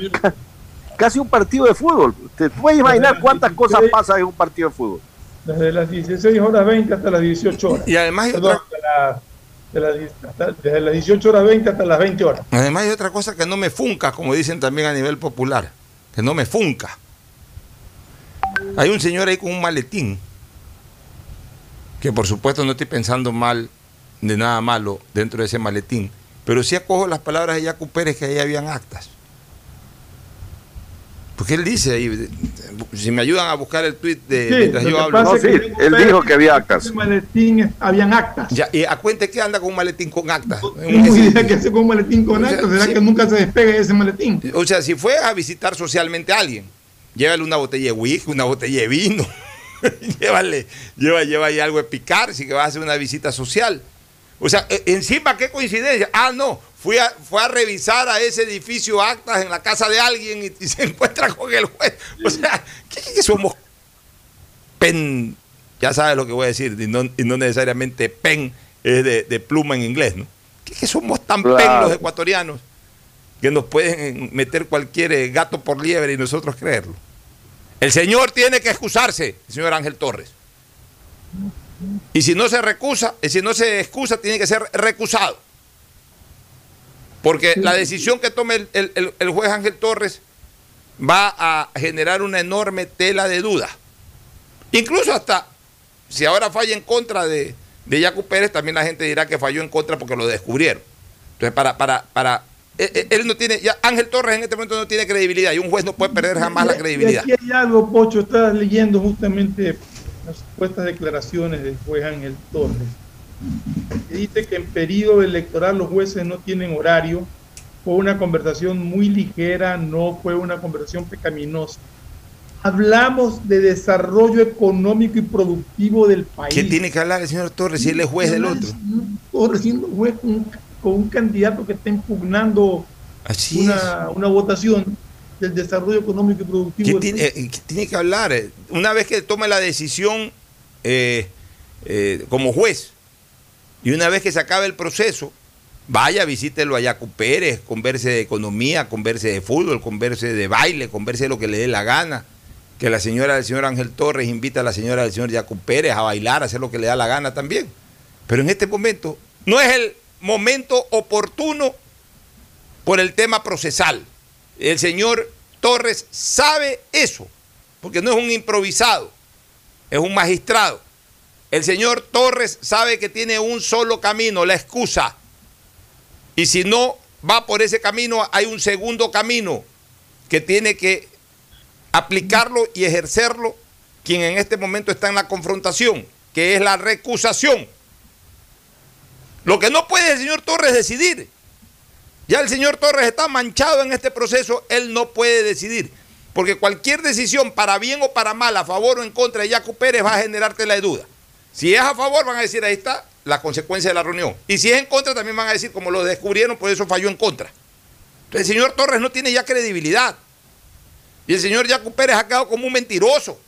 casi un partido de fútbol. ¿Te puedes imaginar cuántas cosas pasan en un partido de fútbol? Desde las 16 horas 20 hasta las 18 horas. Y además hay Perdón, de la- de la hasta- desde las 18 horas 20 hasta las 20 horas. Además hay otra cosa que no me funca, como dicen también a nivel popular, que no me funca. Hay un señor ahí con un maletín, que por supuesto no estoy pensando mal de nada malo dentro de ese maletín, pero sí acojo las palabras de Jaco Pérez que ahí habían actas. Porque él dice ahí, si me ayudan a buscar el tweet de Sí, mientras yo que hablo. pasa es que Jaco Pérez, actas. Maletín habían actas. Ya, y a cuente que anda con un maletín con actas. Tengo idea que hace con un maletín con O sea, actas. ¿Será sí. que nunca se despegue de ese maletín? O sea, si fue a visitar socialmente a alguien, llévale una botella de whisky, una botella de vino, llévale, lleva, lleva ahí algo de picar si que vas a hacer una visita social. O sea, e- encima, qué coincidencia. Ah, no, fui a, fue a revisar a ese edificio actas en la casa de alguien y, y se encuentra con el juez. O sea, ¿qué, qué somos? Pen, ya sabes lo que voy a decir, y no, y no necesariamente pen es de, de pluma en inglés, ¿no? ¿Qué, qué somos tan pen los ecuatorianos? que nos pueden meter cualquier eh, gato por liebre y nosotros creerlo. El señor tiene que excusarse, el señor Ángel Torres. Y si no se recusa, y si no se excusa, tiene que ser recusado. Porque la decisión que tome el, el- juez Ángel Torres va a generar una enorme tela de duda. Incluso hasta si ahora falla en contra de, de Yacu Pérez, también la gente dirá que falló en contra porque lo descubrieron. Entonces, para, para, para, eh, eh, él no tiene, ya Ángel Torres en este momento no tiene credibilidad y un juez no puede perder jamás la Y credibilidad. aquí hay algo, Pocho, estás leyendo justamente las supuestas declaraciones del juez Ángel Torres. Que Dice que en periodo electoral los jueces no tienen horario. Fue una conversación muy ligera, no fue una conversación pecaminosa. Hablamos de desarrollo económico y productivo del país. ¿Qué tiene que hablar el señor Torres si él es juez del otro? Torres siendo juez con un, con un candidato que está impugnando Así una, una votación del desarrollo económico y productivo ¿Qué del tiene, país. eh, qué tiene que hablar? Una vez que tome la decisión eh, eh, como juez y una vez que se acabe el proceso, vaya, visítelo a Yacu Pérez, converse de economía, converse de fútbol, converse de baile, converse de lo que le dé la gana. Que la señora del señor Ángel Torres invita a la señora del señor Yacu Pérez a bailar, a hacer lo que le da la gana también. Pero en este momento no es el momento oportuno por el tema procesal. El señor Torres sabe eso, porque no es un improvisado, es un magistrado. El señor Torres sabe que tiene un solo camino, la excusa. Y si no va por ese camino, hay un segundo camino que tiene que aplicarlo y ejercerlo quien en este momento está en la confrontación, que es la recusación. Lo que no puede el señor Torres decidir. Ya el señor Torres está manchado en este proceso, él no puede decidir. Porque cualquier decisión, para bien o para mal, a favor o en contra de Yacu Pérez, va a generarte la duda. Si es a favor, van a decir, ahí está la consecuencia de la reunión. Y si es en contra, también van a decir, como lo descubrieron, por eso falló en contra. Entonces, el señor Torres no tiene ya credibilidad. Y el señor Yacu Pérez ha quedado como un mentiroso.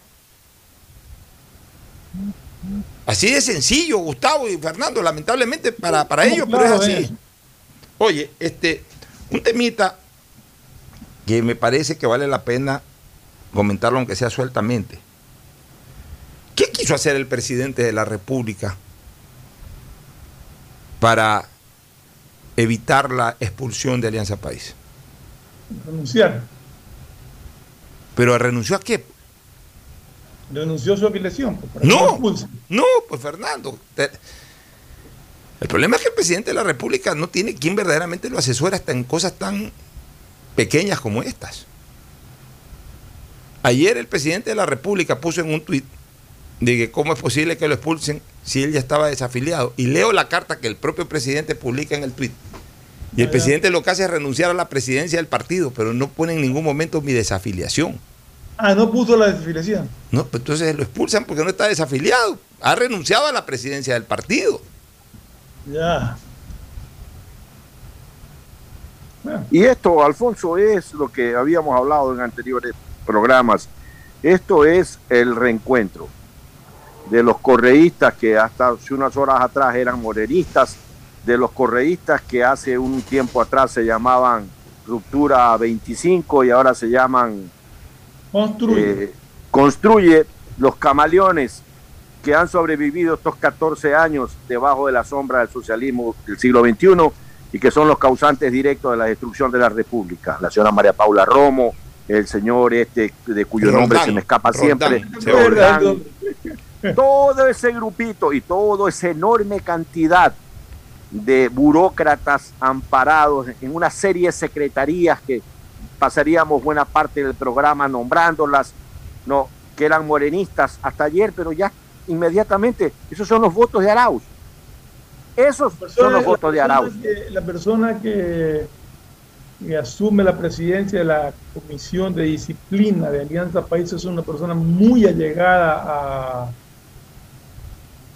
Así de sencillo, Gustavo y Fernando, lamentablemente para, para ellos, pero es así. Oye, este, un temita que me parece que vale la pena comentarlo aunque sea sueltamente. ¿Qué quiso hacer el presidente de la República para evitar la expulsión de Alianza País? Renunciar. ¿Pero renunció a qué? Renunció su afiliación. pues, No, no, pues Fernando. te- El problema es que el presidente de la República no tiene quien verdaderamente lo asesora hasta en cosas tan pequeñas como estas. Ayer el presidente de la República puso en un tuit que cómo es posible que lo expulsen si él ya estaba desafiliado. Y leo la carta que el propio presidente publica en el tuit. Y el presidente lo que hace es renunciar a la presidencia del partido, pero no pone en ningún momento mi desafiliación. Ah, no puso la desafiliación. No, pues entonces lo expulsan porque no está desafiliado. Ha renunciado a la presidencia del partido. Ya. Y esto, Alfonso, es lo que habíamos hablado en anteriores programas. Esto es el reencuentro de los correístas que hasta hace unas horas atrás eran morenistas, de los correístas que hace un tiempo atrás se llamaban Ruptura 25 y ahora se llaman Construye. eh, Construye, los camaleones que han sobrevivido estos 14 años debajo de la sombra del socialismo del siglo XXI y que son los causantes directos de la destrucción de la República. La señora María Paula Romo, el señor este de cuyo nombre se me escapa siempre. Todo ese grupito y toda esa enorme cantidad de burócratas amparados en una serie de secretarías que pasaríamos buena parte del programa nombrándolas, no, que eran morenistas hasta ayer, pero ya inmediatamente, esos son los votos de Arauz. Esos son los votos de Arauz. que- la persona que, que asume la presidencia de la Comisión de Disciplina de Alianza País es una persona muy allegada a,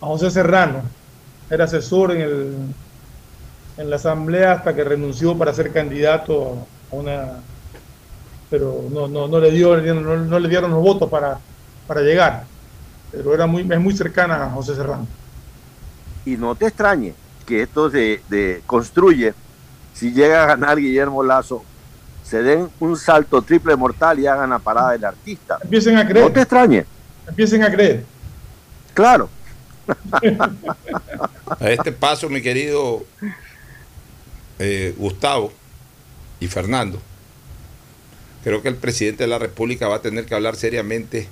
a José Serrano. Era asesor en, el, en la Asamblea hasta que renunció para ser candidato a una... Pero no, no, no, le, dio, no, no le dieron los votos para, para llegar. Pero era muy, es muy cercana a José Serrano. Y no te extrañe que esto de, de construye, si llega a ganar Guillermo Lazo, se den un salto triple mortal y hagan la parada del artista. Empiecen a creer. No te extrañe. Empiecen a creer. Claro. A este paso, mi querido eh, Gustavo y Fernando, creo que el presidente de la República va a tener que hablar seriamente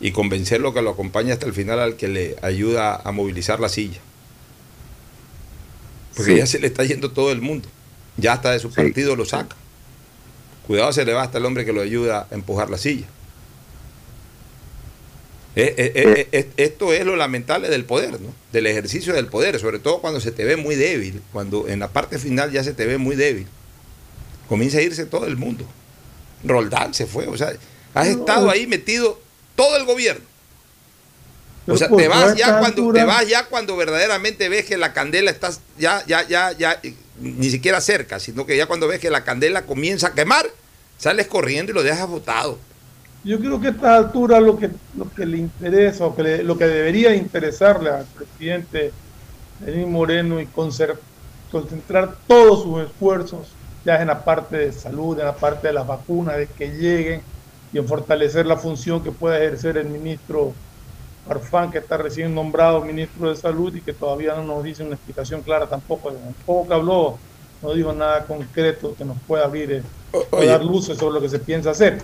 y convencerlo que lo acompañe hasta el final al que le ayuda a movilizar la silla. Porque Sí. ya se le está yendo todo el mundo. Ya hasta de su partido lo saca. Cuidado, se le va hasta el hombre que lo ayuda a empujar la silla. Eh, eh, eh, esto es lo lamentable del poder, ¿no? Del ejercicio del poder, sobre todo cuando se te ve muy débil, cuando en la parte final ya se te ve muy débil. Comienza a irse todo el mundo. Roldán se fue, o sea, Has No. estado ahí metido todo el gobierno. O sea, por te vas ya cuando te vas ya cuando verdaderamente ves que la candela está ya ya ya ya ni siquiera cerca, sino que ya cuando ves que la candela comienza a quemar, sales corriendo y lo dejas botado. Yo creo que a esta altura lo que, lo que le interesa, o que le- lo que debería interesarle al presidente Lenín Moreno y concentrar todos sus esfuerzos ya es en la parte de salud, en la parte de las vacunas, de que lleguen y en fortalecer la función que puede ejercer el ministro Farfán, que está recién nombrado ministro de Salud y que todavía no nos dice una explicación clara tampoco. Un poco que habló, no dijo nada concreto que nos pueda abrir eh, o dar luces sobre lo que se piensa hacer.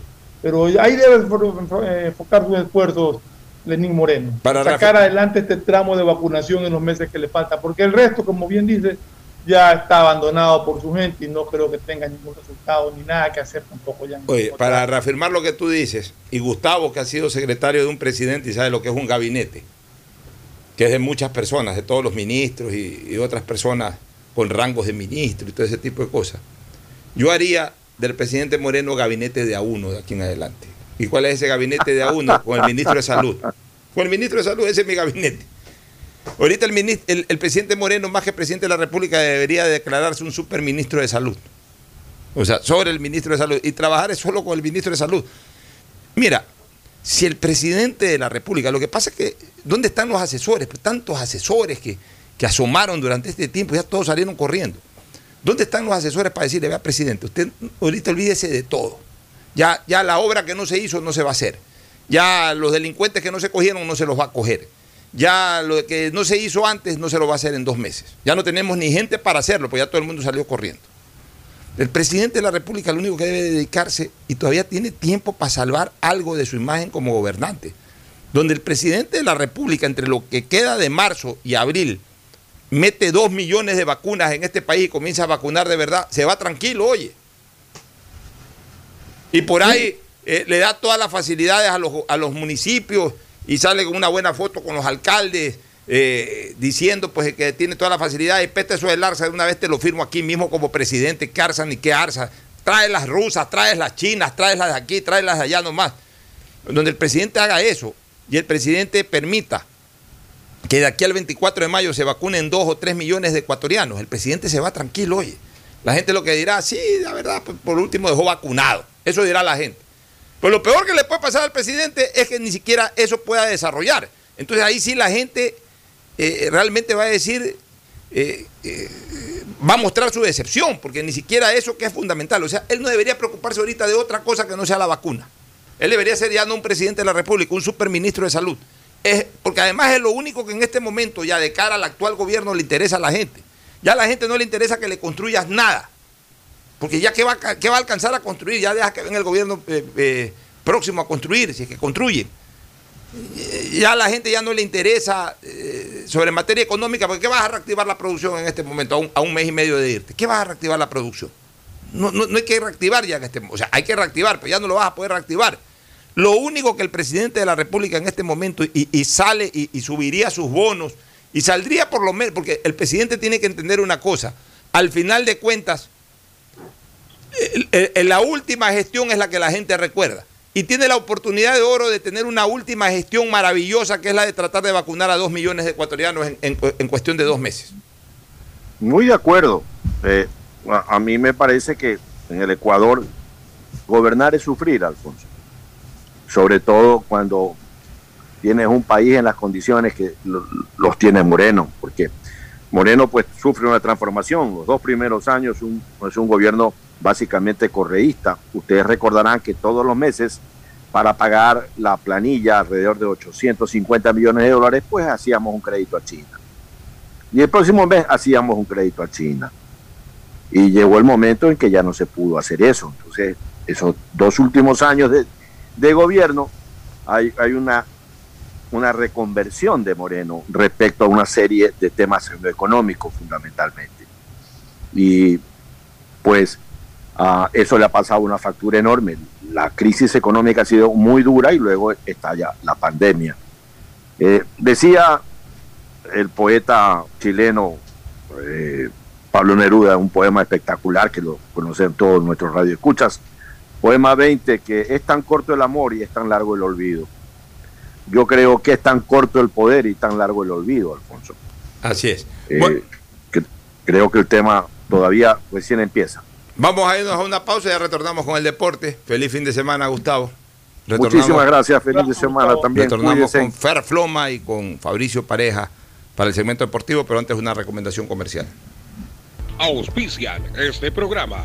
Pero ahí debe enfo- enfo- enfocar sus esfuerzos Lenín Moreno. Para sacar Rafa- adelante este tramo de vacunación en los meses que le falta, porque el resto, como bien dice, ya está abandonado por su gente y no creo que tenga ningún resultado ni nada que hacer tampoco ya. Oye, para reafirmar lo que tú dices, y Gustavo, que ha sido secretario de un presidente y sabe lo que es un gabinete, que es de muchas personas, de todos los ministros y, y otras personas con rangos de ministro y todo ese tipo de cosas. Yo haría del presidente Moreno gabinete de a uno de aquí en adelante. ¿Y cuál es ese gabinete de a uno? Con el ministro de Salud. Con el ministro de Salud, ese es mi gabinete. Ahorita el, minis- el, presidente Moreno, más que presidente de la República, debería declararse un superministro de Salud. O sea, sobre el ministro de Salud. Y trabajar es solo con el ministro de Salud. Mira, si el presidente de la República, lo que pasa es que, ¿dónde están los asesores? Tantos asesores que, que asomaron durante este tiempo, ya todos salieron corriendo. ¿Dónde están los asesores para decirle, vea, presidente, usted ahorita olvídese de todo? Ya, ya la obra que no se hizo no se va a hacer. Ya los delincuentes que no se cogieron no se los va a coger. Ya lo que no se hizo antes no se lo va a hacer en dos meses. Ya no tenemos ni gente para hacerlo, pues ya todo el mundo salió corriendo. El presidente de la República lo único que debe dedicarse, y todavía tiene tiempo para salvar algo de su imagen como gobernante, donde el presidente de la República, entre lo que queda de marzo y abril, mete dos millones de vacunas en este país y comienza a vacunar de verdad, se va tranquilo, oye. Y por ahí eh, le da todas las facilidades a los, a los municipios y sale con una buena foto con los alcaldes eh, diciendo pues que tiene todas las facilidades. Y peste eso del Arsa, de una vez te lo firmo aquí mismo como presidente, que Arsa ni qué Arsa. Trae las rusas, trae las chinas, trae las de aquí, trae las de allá nomás. Donde el presidente haga eso y el presidente permita que de aquí al 24 de mayo se vacunen dos o tres millones de ecuatorianos, el presidente se va tranquilo, oye. La gente lo que dirá, sí, la verdad, pues, por último dejó vacunado. Eso dirá la gente. Pero lo peor que le puede pasar al presidente es que ni siquiera eso pueda desarrollar. Entonces ahí sí la gente eh, realmente va a decir, eh, eh, va a mostrar su decepción, porque ni siquiera eso que es fundamental. O sea, él no debería preocuparse ahorita de otra cosa que no sea la vacuna. Él debería ser ya no un presidente de la República, un superministro de salud. Es, porque además es lo único que en este momento, ya de cara al actual gobierno, le interesa a la gente. Ya a la gente no le interesa que le construyas nada. Porque ya que va, qué va a alcanzar a construir, ya deja que venga el gobierno eh, eh, próximo a construir, si es que construyen. Eh, Ya a la gente ya no le interesa sobre materia económica, porque ¿qué vas a reactivar la producción en este momento, a un, mes y medio de irte? ¿Qué vas a reactivar la producción? No, no, no hay que reactivar ya en este O sea, hay que reactivar, pero ya no lo vas a poder reactivar. Lo único que el presidente de la República en este momento y, sale y, subiría sus bonos y saldría por lo menos, porque el presidente tiene que entender una cosa, al final de cuentas, la última gestión es la que la gente recuerda. Y tiene la oportunidad de oro de tener una última gestión maravillosa, que es la de tratar de vacunar a dos millones de ecuatorianos en, cuestión de dos meses. Muy de acuerdo. Eh, a mí me parece que en el Ecuador gobernar es sufrir, Alfonso. Sobre todo cuando tienes un país en las condiciones que lo- los tiene Moreno, porque Moreno pues sufre una transformación. Los dos primeros años es un gobierno básicamente correísta. Ustedes recordarán que todos los meses para pagar la planilla alrededor de 850 millones de dólares, pues hacíamos un crédito a China. Y el próximo mes hacíamos un crédito a China. Y llegó el momento en que ya no se pudo hacer eso. Entonces, esos dos últimos años de, de gobierno, hay, una, reconversión de Moreno respecto a una serie de temas económicos fundamentalmente. Y pues eso le ha pasado una factura enorme. La crisis económica ha sido muy dura y luego estalla la pandemia. Eh, decía el poeta chileno eh, Pablo Neruda, un poema espectacular que lo conocen todos nuestros radioescuchas, Poema 20, que es tan corto el amor y es tan largo el olvido. Yo creo que es tan corto el poder y tan largo el olvido, Alfonso. Así es. Eh, que- creo que el tema todavía recién empieza. Vamos a irnos a una pausa y ya retornamos con el deporte. Feliz fin de semana, Gustavo. Muchísimas gracias, feliz de semana también. Retornamos Cuídense. con Fer Floma y con Fabricio Pareja para el segmento deportivo, pero antes una recomendación comercial. Auspician este programa.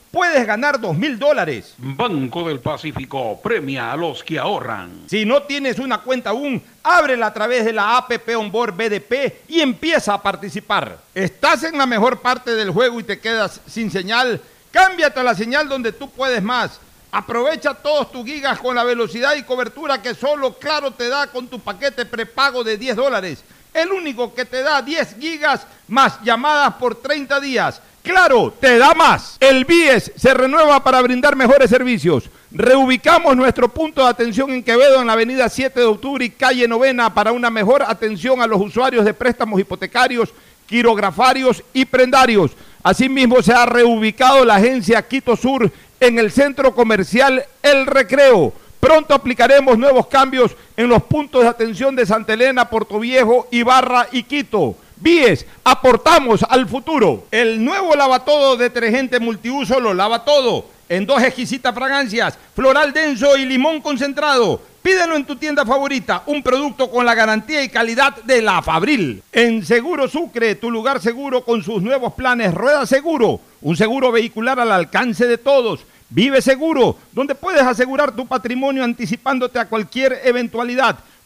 puedes ganar 2 mil dólares. Banco del Pacífico premia a los que ahorran. Si no tienes una cuenta aún, ábrela a través de la APP Onboard BDP y empieza a participar. ¿Estás en la mejor parte del juego y te quedas sin señal? Cámbiate a la señal donde tú puedes más. Aprovecha todos tus gigas con la velocidad y cobertura que solo Claro te da con tu paquete prepago de 10 dólares. El único que te da 10 gigas más llamadas por 30 días. Claro, te da más. El BIES se renueva para brindar mejores servicios. Reubicamos nuestro punto de atención en Quevedo en la avenida 7 de octubre y calle Novena para una mejor atención a los usuarios de préstamos hipotecarios, quirografarios y prendarios. Asimismo, se ha reubicado la agencia Quito Sur en el centro comercial El Recreo. Pronto aplicaremos nuevos cambios en los puntos de atención de Santa Elena, Puerto Viejo, Ibarra y Quito. Bies, aportamos al futuro. El nuevo lavatodo detergente multiuso lo lava todo. En dos exquisitas fragancias, floral denso y limón concentrado. Pídelo en tu tienda favorita, un producto con la garantía y calidad de la Fabril. En Seguro Sucre, tu lugar seguro con sus nuevos planes Rueda Seguro, un seguro vehicular al alcance de todos. Vive Seguro, donde puedes asegurar tu patrimonio anticipándote a cualquier eventualidad.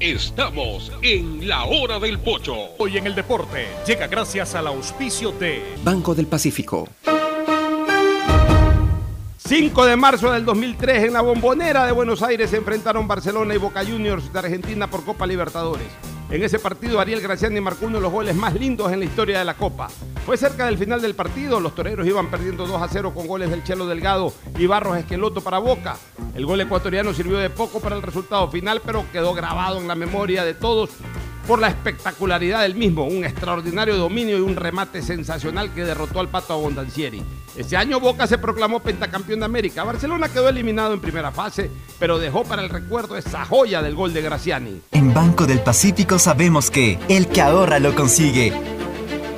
Estamos en la hora del pocho. Hoy en el deporte llega gracias al auspicio de Banco del Pacífico. 5 de marzo del 2003 en la bombonera de Buenos Aires se enfrentaron Barcelona y Boca Juniors de Argentina por Copa Libertadores. En ese partido Ariel Graciani marcó uno de los goles más lindos en la historia de la Copa. Fue cerca del final del partido, los toreros iban perdiendo 2 a 0 con goles del Chelo Delgado y Barros Esqueloto para Boca. El gol ecuatoriano sirvió de poco para el resultado final, pero quedó grabado en la memoria de todos por la espectacularidad del mismo, un extraordinario dominio y un remate sensacional que derrotó al Pato Abondancieri. Ese año Boca se proclamó pentacampeón de América. Barcelona quedó eliminado en primera fase, pero dejó para el recuerdo esa joya del gol de Graciani. En Banco del Pacífico sabemos que el que ahorra lo consigue.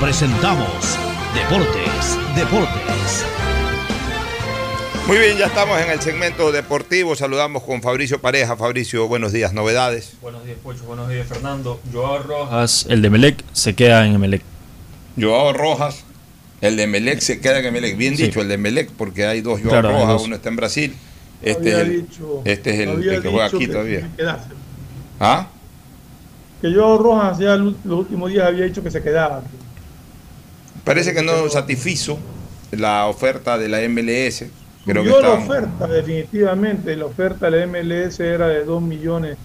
Presentamos Deportes, Deportes. Muy bien, ya estamos en el segmento deportivo. Saludamos con Fabricio Pareja. Fabricio, buenos días, novedades. Buenos días, Pocho. Buenos días, Fernando. Joao Rojas, el de Melec, se queda en Melec. Joao Rojas, el de Melec se queda en Melec. Bien Sí. dicho, el de Melec, porque hay dos Joao Claro, Rojas, dos. uno está en Brasil. Este Había es el, dicho- este es el, que juega aquí que todavía. ¿Ah? Que yo Rojas ya los últimos días había dicho que se quedaba. Parece que no satisfizo la oferta de la MLS. Creo que Subió la oferta, definitivamente. La oferta de la MLS era de 2 millones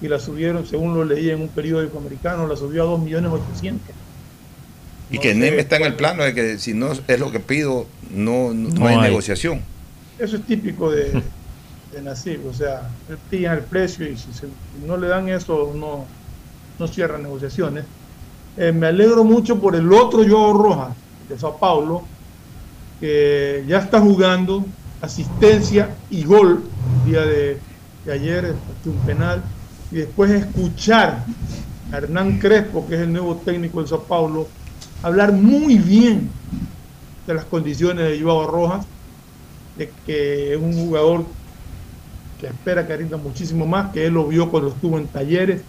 y la subieron, según lo leí en un periódico americano, la subió a 2 millones 800. Y que Neme está en el plano de que si no es lo que pido, no, no, no hay, hay. negociación. Eso es típico de, de Nasib, o sea, él piden el precio y si, se- si no le dan eso, no, no cierran negociaciones. Eh, me alegro mucho por el otro Joao Rojas de Sao Paulo, que ya está jugando asistencia y gol el día de, de ayer, partió un penal, y después escuchar a Hernán Crespo, que es el nuevo técnico de Sao Paulo, hablar muy bien de las condiciones de Joao Rojas, de que es un jugador que espera que rinda muchísimo más, que él lo vio cuando estuvo en talleres,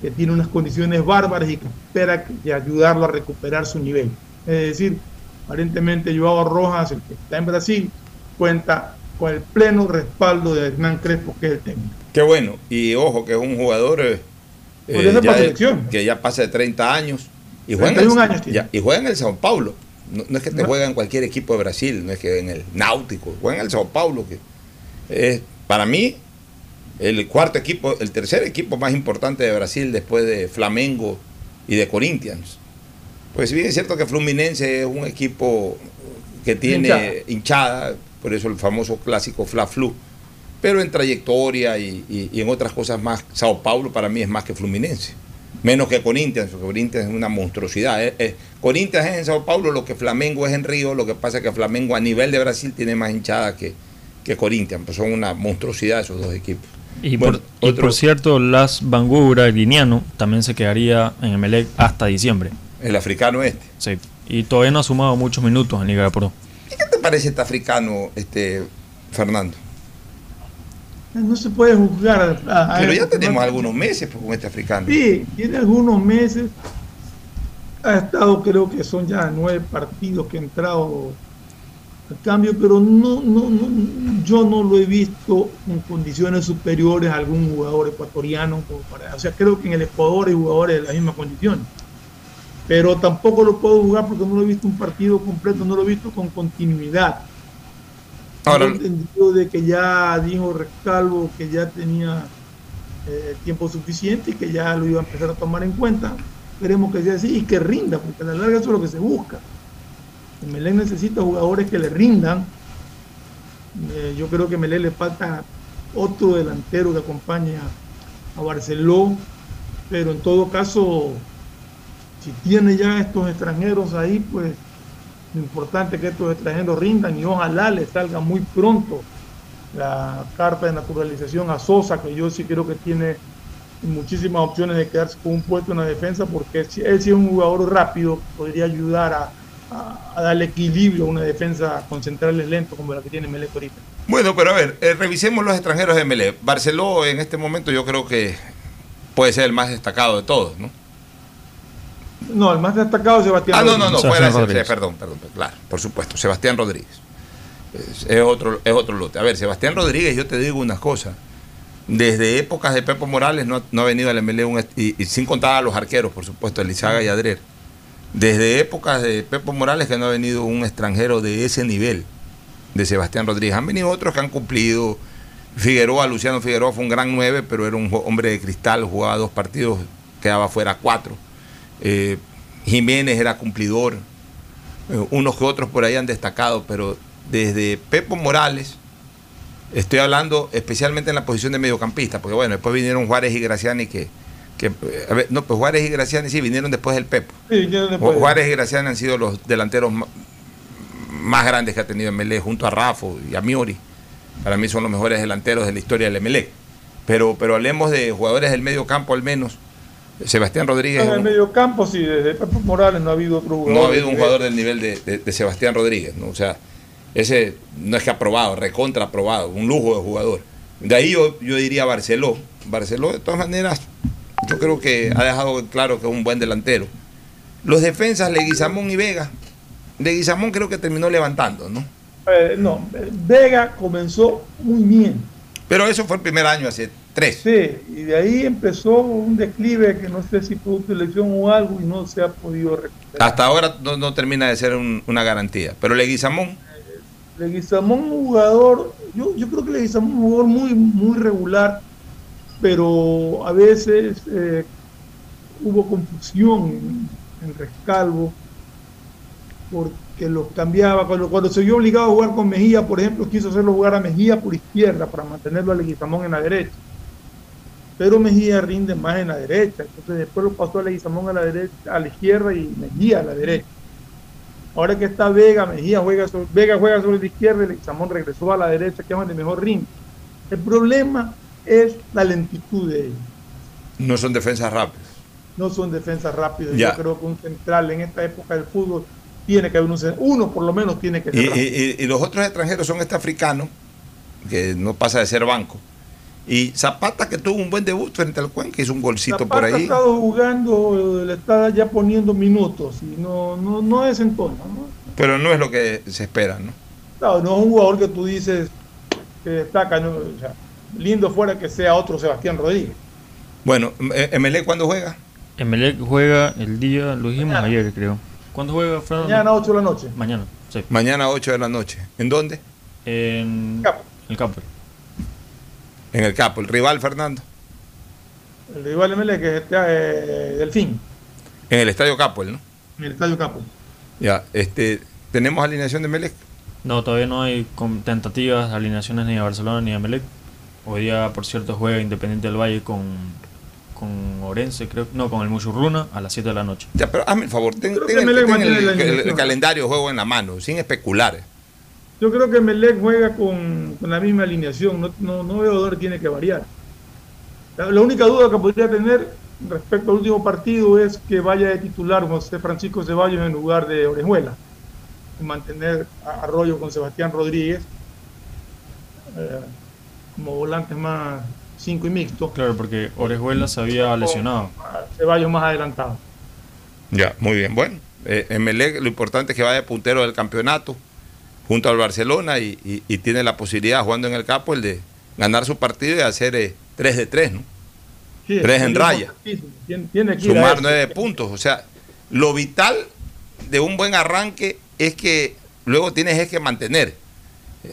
que tiene unas condiciones bárbaras y que espera que ayudarlo a recuperar su nivel. Es decir, aparentemente Joao Rojas, el que está en Brasil, cuenta con el pleno respaldo de Hernán Crespo, que es el técnico. Qué bueno. Y ojo, que es un jugador eh, ya de- selección. que ya pasa de 30 años. Y juega, en 31 el, años tiene. ya- y juega en el Sao Paulo. No, no es que te No. juega en cualquier equipo de Brasil, no es que en el Náutico, juega en el Sao Paulo, que es para mí el cuarto equipo, el tercer equipo más importante de Brasil después de Flamengo y de Corinthians. Pues bien es cierto que Fluminense es un equipo que tiene Hinchada. hinchada, por eso el famoso clásico Fla Flu, pero en trayectoria y, y- y en otras cosas más, Sao Paulo para mí es más que Fluminense. Menos que Corinthians, porque Corinthians es una monstruosidad. Eh, eh, Corinthians es en Sao Paulo lo que Flamengo es en Río, lo que pasa es que Flamengo a nivel de Brasil tiene más hinchada que, que Corinthians, pues son una monstruosidad esos dos equipos. Y, Bueno, por, y por cierto, Las Bangura, el guineano, también se quedaría en Emelec hasta diciembre. El africano este. Sí. Y todavía no ha sumado muchos minutos en Liga de Pro. ¿Qué te parece este africano, este Fernando? No se puede juzgar. a- a Pero ya tenemos no- algunos meses pues, con este africano. Sí, tiene algunos meses. Ha estado, creo que son ya nueve partidos que ha entrado al cambio, pero no, no, no, yo no lo he visto en condiciones superiores a algún jugador ecuatoriano. como para- o sea, creo que en el Ecuador hay jugadores de las mismas condiciones. Pero tampoco lo puedo jugar porque no lo he visto un partido completo, no lo he visto con continuidad. Ahora- entendido de que ya dijo Rescalvo que ya tenía eh, tiempo suficiente y que ya lo iba a empezar a tomar en cuenta. Esperemos que sea así y que rinda, porque a la larga eso es lo que se busca. El Melén necesita jugadores que le rindan. Eh, yo creo que a Melén le falta otro delantero que acompañe a, Barceló, pero en todo caso, si tiene ya estos extranjeros ahí, pues lo importante es que estos extranjeros rindan y ojalá le salga muy pronto la carta de naturalización a Sosa, que yo sí creo que tiene muchísimas opciones de quedarse con un puesto en la defensa, porque él es un jugador rápido, podría ayudar a, a- a darle equilibrio a una defensa con centrales lentos como la que tiene Melec ahorita. Bueno, pero a ver, eh, revisemos los extranjeros de MLE. Barceló en este momento yo creo que puede ser el más destacado de todos, ¿no? No, el más destacado es Sebastián Ah, no, no, no, Rodríguez. fuera ese, Rodríguez. sí, perdón, perdón, claro, por supuesto, Sebastián Rodríguez. Es, es otro, es otro lote. A ver, Sebastián Rodríguez, yo te digo una cosa. Desde épocas de Pepo Morales no, ha- no ha venido al MLE, y, y sin contar a los arqueros, por supuesto, Elizaga y Adrer. Desde épocas de Pepo Morales que no ha venido un extranjero de ese nivel, de Sebastián Rodríguez. Han venido otros que han cumplido. Figueroa, Luciano Figueroa fue un gran 9, pero era un hombre de cristal, jugaba dos partidos, quedaba fuera cuatro. Eh, Jiménez era cumplidor. Eh, unos que otros por ahí han destacado, pero desde Pepo Morales, estoy hablando especialmente en la posición de mediocampista, porque bueno, después vinieron Juárez y Graciani que, que a ver, no, pues Juárez y Graciani sí vinieron después del Pepo. Sí, ya después- Juárez y Graciani han sido los delanteros más grandes que ha tenido Melé junto a Rafa y a Miori. Para mí son los mejores delanteros de la historia del Emelec. Pero, pero hablemos de jugadores del medio campo al menos. Sebastián Rodríguez. En el medio campo, sí, desde Pepe Morales no ha habido otro jugador. No ha habido un jugador del nivel de, de- de Sebastián Rodríguez, ¿no? O sea, ese no es que aprobado, recontra aprobado, un lujo de jugador. De ahí yo, yo diría Barceló. Barceló, de todas maneras, yo creo que ha dejado claro que es un buen delantero. Los defensas, Leguizamón y Vega. Leguizamón creo que terminó levantando, ¿no? Eh, no, Vega comenzó muy bien. Pero eso fue el primer año, hace tres. Sí, y de ahí empezó un declive que no sé si producto de lesión o algo y no se ha podido recuperar. Hasta ahora no, no termina de ser un- una garantía. Pero Leguizamón, Leguizamón un jugador, yo, yo creo que Leguizamón es un jugador muy, muy regular, pero a veces eh, hubo confusión en, Rescalvo porque los cambiaba. Cuando, cuando se vio obligado a jugar con Mejía, por ejemplo, quiso hacerlo jugar a Mejía por izquierda para mantenerlo a Leguizamón en la derecha. Pero Mejía rinde más en la derecha. Entonces después lo pasó a Leguizamón a la derecha, a la izquierda y Mejía a la derecha. Ahora que está Vega, Mejía juega sobre, Vega juega sobre la izquierda y Leguizamón regresó a la derecha, que es donde mejor rinde. El problema es la lentitud de ellos. no son defensas rápidas. No son defensas rápidas. Ya. Yo creo que un central en esta época del fútbol tiene que haber un uno por lo menos tiene que ser Y, los otros extranjeros son este africano, que no pasa de ser banco. Y Zapata, que tuvo un buen debut frente al Cuenca, hizo un golcito por Zapata ha ahí. estado jugando, le está ya poniendo minutos y no, no, no es en tono. ¿no? Pero no es lo que se espera, ¿no? Claro, no es un jugador que tú dices que destaca, ¿no? O sea, lindo fuera que sea otro Sebastián Rodríguez. Bueno, eh, Emelec, ¿cuándo juega? Emelec juega el día, lo dijimos ayer, creo. ¿Cuándo juega, Fernando? Mañana 8 de la noche. Mañana, sí. Mañana a 8 de la noche. ¿En dónde? En Capo. el campo. En el Capo. ¿El rival, Fernando? El rival ML que es este, eh, Delfín, En el Estadio Capo, ¿no? en el Estadio Capo. Ya, este, ¿tenemos alineación de Emelec? No, todavía no hay tentativas, alineaciones ni a Barcelona ni a Emelec. Hoy día, por cierto, juega Independiente del Valle con, con Orense, creo. No, con el Muchurruna a las 7 de la noche. Ya, pero hazme el favor, ten, ten que el, ten el- el- el calendario de juego en la mano, sin especular. Yo creo que Melec juega con, con la misma alineación, no, no, no veo dónde tiene que variar. La, la única duda que podría tener respecto al último partido es que vaya de titular José Francisco Ceballos en lugar de Orejuela. Y mantener a Arroyo con Sebastián Rodríguez eh, como volantes más 5 y mixto. Claro, porque Orejuela se había lesionado. Ceballos más adelantado. Ya, muy bien. Bueno, eh, Emelec lo importante es que vaya puntero del campeonato junto al Barcelona y, y- y tiene la posibilidad, jugando en el Capo, el de ganar su partido y hacer eh, 3 de 3, ¿no? Sí, Tres en es raya. importantísimo. Tiene, tiene que ir a Sumar eso. 9 puntos. O sea, lo vital de un buen arranque es que luego tienes es que mantener.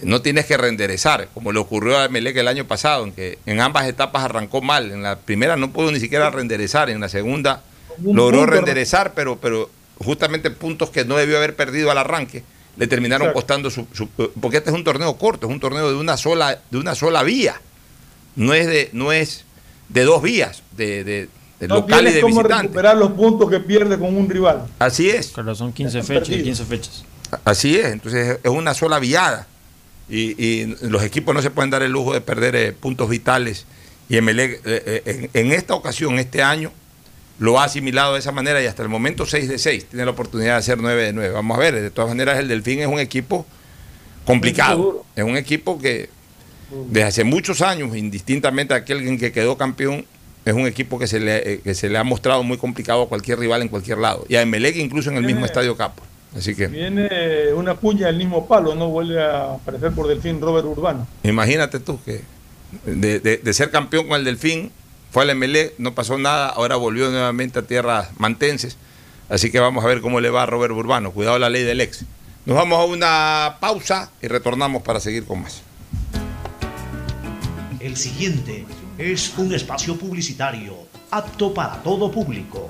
No tienes que renderezar, como le ocurrió a Emelec el año pasado, en que en ambas etapas arrancó mal. En la primera no pudo ni siquiera renderezar, en la segunda Un logró punto, renderezar, pero, pero justamente puntos que no debió haber perdido al arranque le terminaron Exacto. costando su, su- porque este es un torneo corto, es un torneo de una sola, de una sola vía. No es de, no es de dos vías, de, de- de No local y de cómo visitante. recuperar los puntos que pierde con un rival. Así es. Claro, son 15 Están fechas, perdidos. 15 fechas. Así es, entonces es una sola viada. Y, y los equipos no se pueden dar el lujo de perder eh, puntos vitales. Y Emelec, eh, eh, en, en esta ocasión, este año, lo ha asimilado de esa manera y hasta el momento 6 de 6. Tiene la oportunidad de hacer 9 de 9. Vamos a ver, de todas maneras, el Delfín es un equipo complicado. Es un equipo que desde hace muchos años, indistintamente a aquel que quedó campeón, es un equipo que se le, que se le ha mostrado muy complicado a cualquier rival en cualquier lado. Y a Emelec incluso en el mismo estadio Capo. Así que Viene una cuña del mismo palo, no vuelve a aparecer por Delfín Robert Urbano. imagínate tú que de, de- de ser campeón con el Delfín, fue al Emelec, no pasó nada, ahora volvió nuevamente a tierras mantenses. Así que vamos a ver cómo le va a Robert Urbano. Cuidado la ley del ex. Nos vamos a una pausa y retornamos para seguir con más. El siguiente es un espacio publicitario apto para todo público.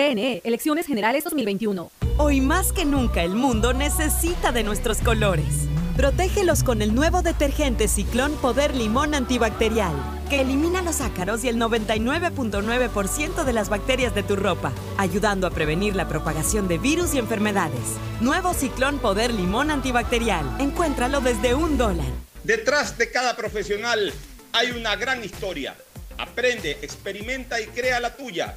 CNE, Elecciones Generales 2021. Hoy más que nunca el mundo necesita de nuestros colores. Protégelos con el nuevo detergente Ciclón Poder Limón Antibacterial, que elimina los ácaros y el 99.9% de las bacterias de tu ropa, ayudando a prevenir la propagación de virus y enfermedades. Nuevo Ciclón Poder Limón Antibacterial. Encuéntralo desde un dólar. Detrás de cada profesional hay una gran historia. Aprende, experimenta y crea la tuya.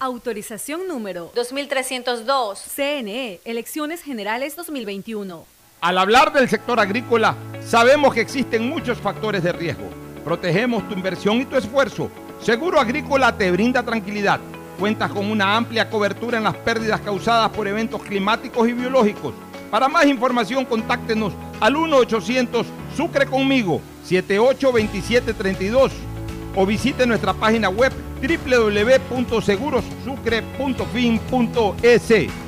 Autorización número 2302. CNE, Elecciones Generales 2021. Al hablar del sector agrícola, sabemos que existen muchos factores de riesgo. Protegemos tu inversión y tu esfuerzo. Seguro Agrícola te brinda tranquilidad. Cuentas con una amplia cobertura en las pérdidas causadas por eventos climáticos y biológicos. Para más información, contáctenos al 1-800 Sucre conmigo 782732 o visite nuestra página web www.segurosucre.fin.es.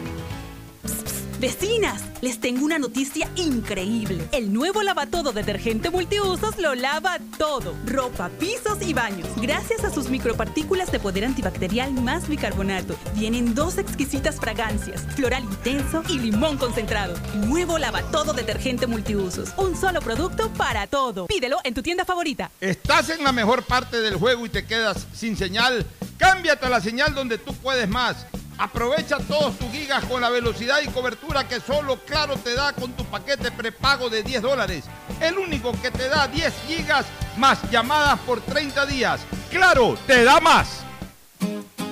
Vecinas, les tengo una noticia increíble. El nuevo lavatodo detergente multiusos lo lava todo. Ropa, pisos y baños. Gracias a sus micropartículas de poder antibacterial más bicarbonato. Vienen dos exquisitas fragancias, floral intenso y limón concentrado. Nuevo lavatodo detergente multiusos. Un solo producto para todo. Pídelo en tu tienda favorita. ¿Estás en la mejor parte del juego y te quedas sin señal? Cámbiate a la señal donde tú puedes más. Aprovecha todos tus gigas con la velocidad y cobertura que solo Claro te da con tu paquete prepago de 10 dólares. El único que te da 10 gigas más llamadas por 30 días. Claro, te da más.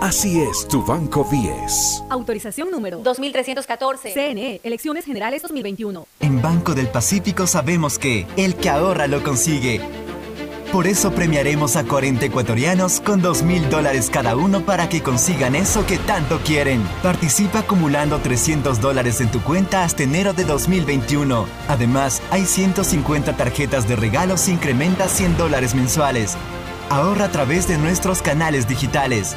Así es tu Banco 10. Autorización número 2314. CNE, Elecciones Generales 2021. En Banco del Pacífico sabemos que el que ahorra lo consigue. Por eso premiaremos a 40 ecuatorianos con 2 mil dólares cada uno para que consigan eso que tanto quieren. Participa acumulando 300 dólares en tu cuenta hasta enero de 2021. Además, hay 150 tarjetas de regalos e incrementa 100 dólares mensuales. Ahorra a través de nuestros canales digitales.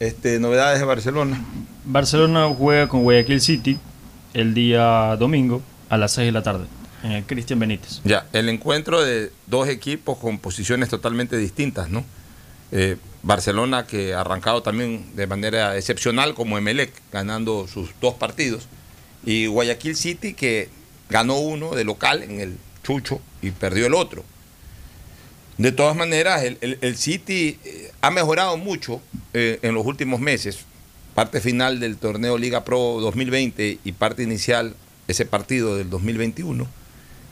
Este, novedades de Barcelona. Barcelona juega con Guayaquil City el día domingo a las 6 de la tarde en el Cristian Benítez. Ya, el encuentro de dos equipos con posiciones totalmente distintas, ¿no? Eh, Barcelona que ha arrancado también de manera excepcional como Emelec, ganando sus dos partidos, y Guayaquil City que ganó uno de local en el Chucho y perdió el otro. De todas maneras, el, City eh, ha mejorado mucho eh, en los últimos meses. Parte final del torneo Liga Pro 2020 y parte inicial, ese partido del 2021,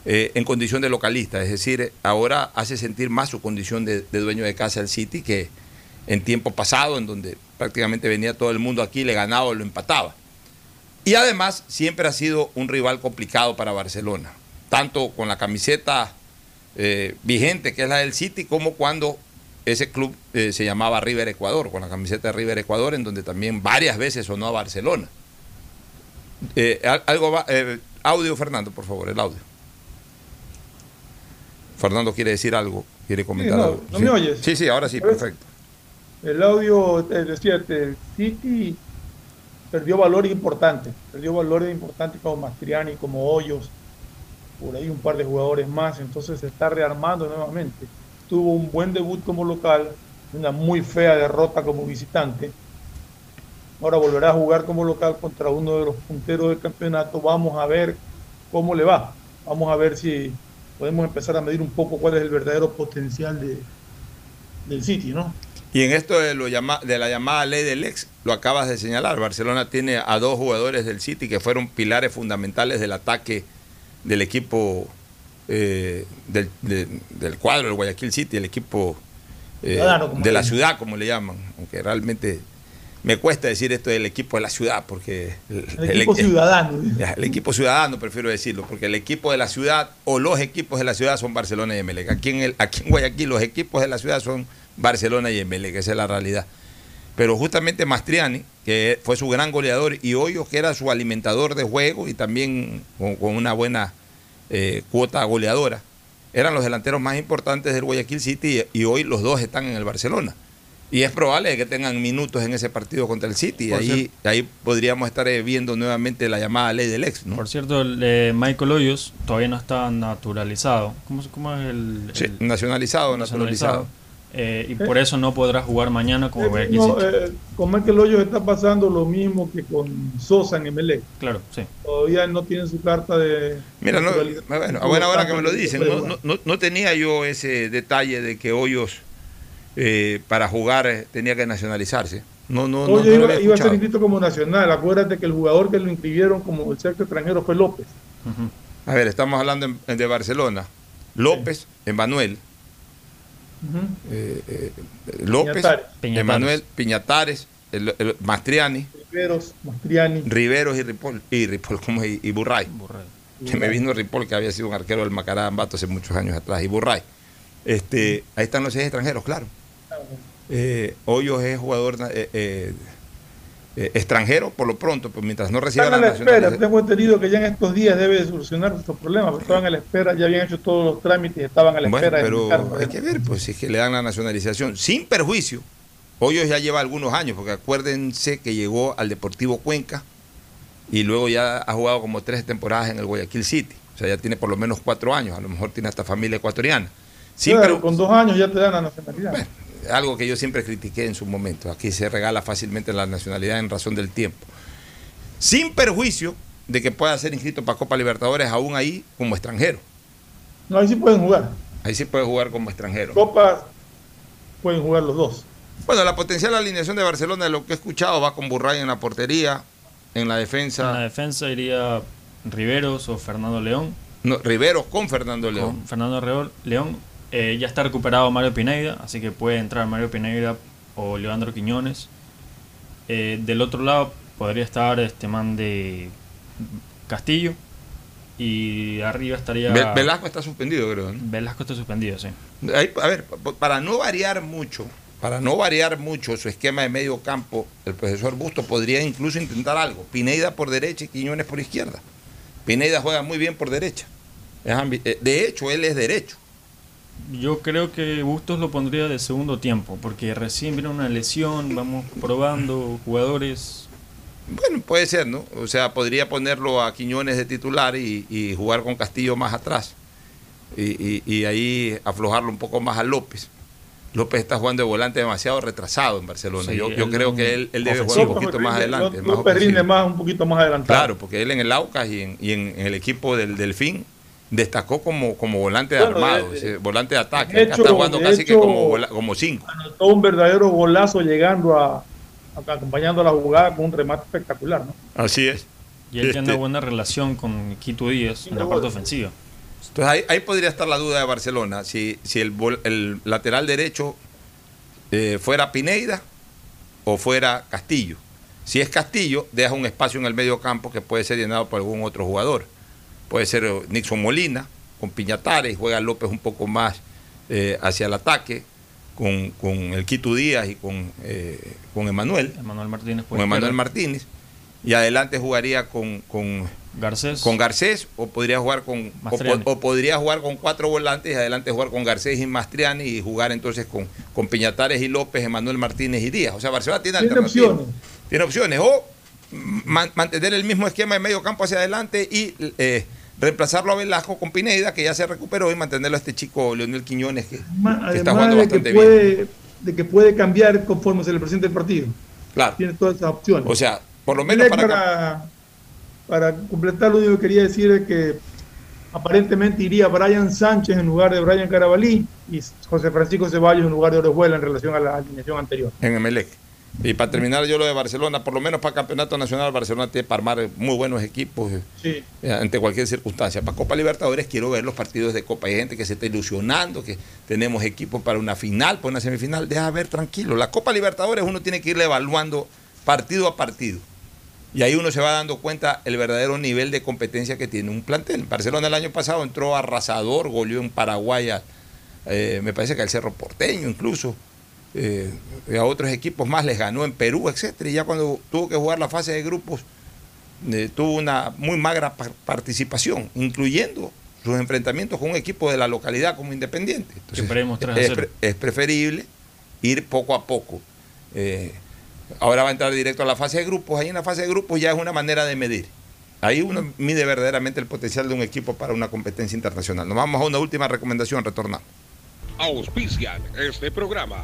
eh, en condición de localista. Es decir, ahora hace sentir más su condición de, de dueño de casa el City que en tiempo pasado, en donde prácticamente venía todo el mundo aquí, le ganaba o lo empataba. Y además siempre ha sido un rival complicado para Barcelona, tanto con la camiseta eh, vigente que es la del City, como cuando ese club eh, se llamaba River Ecuador, con la camiseta de River Ecuador, en donde también varias veces sonó a Barcelona. Eh, al- algo va- audio, Fernando, por favor, el audio. Fernando quiere decir algo, quiere comentar no, algo. ¿no me oyes? Sí, sí, ahora sí, perfecto. El audio, decía, el City perdió valores importantes, perdió valores importantes como Mastriani, como Hoyos, por ahí un par de jugadores más, entonces se está rearmando nuevamente. Tuvo un buen debut como local, una muy fea derrota como visitante. Ahora volverá a jugar como local contra uno de los punteros del campeonato. Vamos a ver cómo le va. Vamos a ver si podemos empezar a medir un poco cuál es el verdadero potencial de, del City, ¿no? Y en esto de, de la llamada ley del ex, lo acabas de señalar. Barcelona tiene a dos jugadores del City que fueron pilares fundamentales del ataque del equipo eh, del, de- del cuadro del Guayaquil City, el equipo eh, de la ciudad, como le llaman. Aunque realmente me cuesta decir esto del equipo de la ciudad, porque El equipo ciudadano. el equipo ciudadano, prefiero decirlo, porque el equipo de la ciudad o los equipos de la ciudad son Barcelona y Emelec. Aquí en, el, aquí en Guayaquil los equipos de la ciudad son Barcelona y Emelec, esa es la realidad. Pero justamente Mastriani, que fue su gran goleador, y Hoyos, que era su alimentador de juego y también con, con una buena eh, cuota goleadora, eran los delanteros más importantes del Guayaquil City y, y hoy los dos están en el Barcelona. Y es probable que tengan minutos en ese partido contra el City. Y Por ahí, ahí podríamos estar eh, viendo nuevamente la llamada ley del ex. ¿no? Por cierto, el, eh, Michael Hoyos todavía no está naturalizado. ¿Cómo, cómo es el, Sí, el- nacionalizado, naturalizado. Eh, y por eso no podrá jugar mañana con Guayaquil No, eh, con Michael Hoyos está pasando lo mismo que con Sosa en Emelec. Claro, sí. Todavía no tiene su carta de. Mira, no, bueno, a buena hora que me lo dicen. No, no- no- no tenía yo ese detalle de que Hoyos eh, para jugar eh, tenía que nacionalizarse. No, no, Hoyos iba, a ser inscrito como nacional. Acuérdate que el jugador que lo inscribieron como el sexto extranjero fue López. A ver, estamos hablando en- de Barcelona. López, Emanuel, Eh, eh, López, Piñatares. Emanuel, Piñatares, el- el- Mastriani, Riveros, Mastriani. Riveros y Ripoll, y Ripoll, ¿cómo es? Y, y Burray. Que me vino Ripoll, que había sido un arquero del Macará Ambato hace muchos años atrás, y Burray. Este, ahí están los seis extranjeros, claro. Eh, Hoyos es jugador eh, eh, eh, extranjero por lo pronto, pues mientras no reciba Están a la espera. Tengo entendido que ya en estos días debe de solucionar estos problemas. porque Estaban a la espera, ya habían hecho todos los trámites, estaban a la Bueno, espera de pero indicarnos. hay que ver, pues si es que le dan la nacionalización, sin perjuicio. Hoyos ya lleva algunos años, porque acuérdense que llegó al Deportivo Cuenca y luego ya ha jugado como tres temporadas en el Guayaquil City. O sea, ya tiene por lo menos cuatro años, a lo mejor tiene hasta familia ecuatoriana. Sin Claro, perju- con dos años ya te dan la nacionalidad. Algo que yo siempre critiqué en su momento. Aquí se regala fácilmente la nacionalidad en razón del tiempo. Sin perjuicio de que pueda ser inscrito para Copa Libertadores aún ahí como extranjero. No, ahí sí pueden jugar. Ahí sí puede jugar como extranjero. Copa pueden jugar los dos. Bueno, la potencial alineación de Barcelona, de lo que he escuchado, va con Burray en la portería, en la En defensa. la defensa iría Riveros o Fernando León. No, Riveros con Fernando León. Con Fernando Reol- León. Eh, ya está recuperado Mario Pineida, así que puede entrar Mario Pineida o Leandro Quiñones. Eh, del otro lado podría estar este man de Castillo. Y arriba estaría. Ve- Velasco está suspendido, creo. ¿no? Velasco está suspendido, sí. Ahí, a ver, para no variar mucho, para no variar mucho su esquema de medio campo, el profesor Busto podría incluso intentar algo. Pineida por derecha y Quiñones por izquierda. Pineida juega muy bien por derecha. Eh, De hecho, él es derecho. Yo creo que Bustos lo pondría de segundo tiempo, porque recién viene una lesión, vamos probando jugadores. Bueno, puede ser, ¿no? O sea, podría ponerlo a Quiñones de titular y, y jugar con Castillo más atrás. Y, y- y ahí aflojarlo un poco más a López. López está jugando de volante demasiado retrasado en Barcelona. Sí, yo, yo él creo que él, él debe jugar un López poquito rinde- más adelante. López más rinde más, un poquito más adelantado. Claro, porque él en el Aucas y en, y en- en el equipo del Delfín destacó como, como volante de Bueno, armado, de- ese volante de ataque. de Acá hecho- está jugando casi que como, como cinco. Anotó un verdadero golazo llegando a, a- acompañando la jugada con un remate espectacular, ¿no? Así es. Y él tiene Este- una buena relación con Quito Díaz en la parte ofensiva. Entonces ahí, ahí podría estar la duda de Barcelona, si, si el, el lateral derecho eh, fuera Pineida o fuera Castillo. Si es Castillo, deja un espacio en el medio campo que puede ser llenado por algún otro jugador. Puede ser eh, Nixon Molina con Piñatares, juega López un poco más eh, hacia el ataque con, con el Quito Díaz y con, eh, con Emanuel. Emanuel Martínez Con Emanuel. Martínez. Y adelante jugaría con, con Garcés. con Garcés o podría jugar con o, o podría jugar con cuatro volantes y adelante jugar con Garcés y Mastriani y jugar entonces con, con Piñatares y López, Emanuel Martínez y Díaz. O sea, Barcelona tiene, Tiene alternativas. opciones. Tiene opciones. O man- mantener el mismo esquema de medio campo hacia adelante y eh, reemplazarlo a Velasco con Pineda, que ya se recuperó, y mantenerlo a este chico Leonel Quiñones, que, está jugando de bastante que, bien. puede, de que puede cambiar conforme se le presente el partido. Claro. Tiene todas esas opciones. O sea, por lo menos para, para, para completar lo único que quería decir es que aparentemente iría Brian Sánchez en lugar de Brian Carabalí y José Francisco Ceballos en lugar de Orejuela en relación a la alineación anterior. en Emelec. Y para terminar yo lo de Barcelona, por lo menos para Campeonato Nacional, Barcelona tiene para armar muy buenos equipos eh, Sí. ante cualquier circunstancia. Para Copa Libertadores quiero ver los partidos de Copa. Hay gente que se está ilusionando, que tenemos equipos para una final, para una semifinal. Deja ver tranquilo. La Copa Libertadores uno tiene que irle evaluando partido a partido. Y ahí uno se va dando cuenta el verdadero nivel de competencia que tiene un plantel. Barcelona el año pasado entró arrasador, goleó en Paraguay, eh, me parece que al Cerro Porteño incluso. Eh, y a otros equipos más les ganó en Perú, etcétera. Y ya cuando tuvo que jugar la fase de grupos, eh, tuvo una muy magra par- participación, incluyendo sus enfrentamientos con un equipo de la localidad como Independiente. Entonces, perdimos 3 a es, 0. pre- es preferible ir poco a poco. Eh, ahora va a entrar directo a la fase de grupos. Ahí en la fase de grupos ya es una manera de medir. Ahí uno mide verdaderamente el potencial de un equipo para una competencia internacional. Nos vamos a una última recomendación, retornamos. Auspician este programa.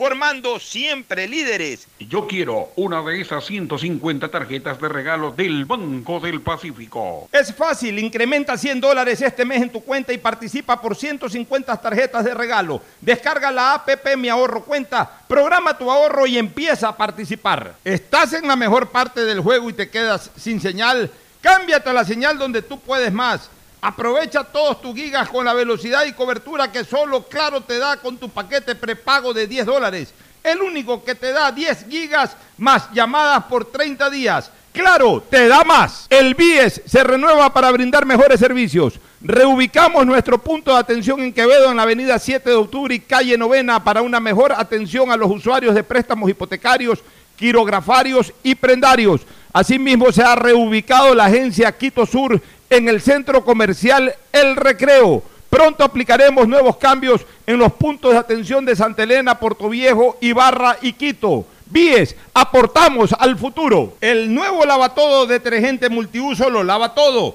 formando siempre líderes. Yo quiero una de esas 150 tarjetas de regalo del Banco del Pacífico. Es fácil, incrementa 100 dólares este mes en tu cuenta y participa por 150 tarjetas de regalo. Descarga la APP Mi Ahorro Cuenta, programa tu ahorro y empieza a participar. ¿Estás en la mejor parte del juego y te quedas sin señal? Cámbiate a la señal donde tú puedes más. Aprovecha todos tus gigas con la velocidad y cobertura que solo Claro te da con tu paquete prepago de 10 dólares. El único que te da 10 gigas más llamadas por 30 días. Claro, te da más. El BIES se renueva para brindar mejores servicios. Reubicamos nuestro punto de atención en Quevedo en la avenida 7 de octubre y calle Novena para una mejor atención a los usuarios de préstamos hipotecarios, quirografarios y prendarios. Asimismo, se ha reubicado la agencia Quito Sur en el centro comercial El Recreo. Pronto aplicaremos nuevos cambios en los puntos de atención de Santa Elena, Puerto Viejo, Ibarra y Quito. Bies, aportamos al futuro. El nuevo lavatodo detergente multiuso lo lava todo.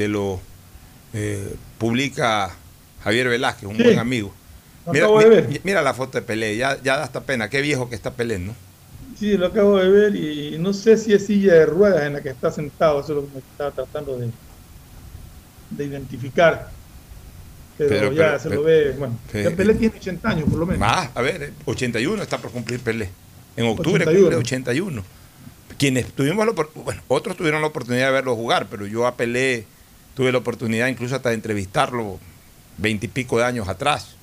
que lo eh, publica Javier Velázquez, un Sí. buen amigo. Lo Mira, acabo de mi- ver. mira la foto de Pelé, ya, ya da hasta pena. Qué viejo que está Pelé, ¿no? Sí, lo acabo de ver y no sé si es silla de ruedas en la que está sentado, eso es lo que me estaba tratando de, de identificar. Pero, Pero- ya pero- se pero- lo ve, bueno, ya Pelé tiene 80 años por lo menos. Más, a ver, eh, 81 está por cumplir Pelé. En octubre 81. cumple 81. Quienes tuvimos la bueno, otros tuvieron la oportunidad de verlo jugar, pero yo a Pelé tuve la oportunidad incluso hasta de entrevistarlo veintipico de años atrás.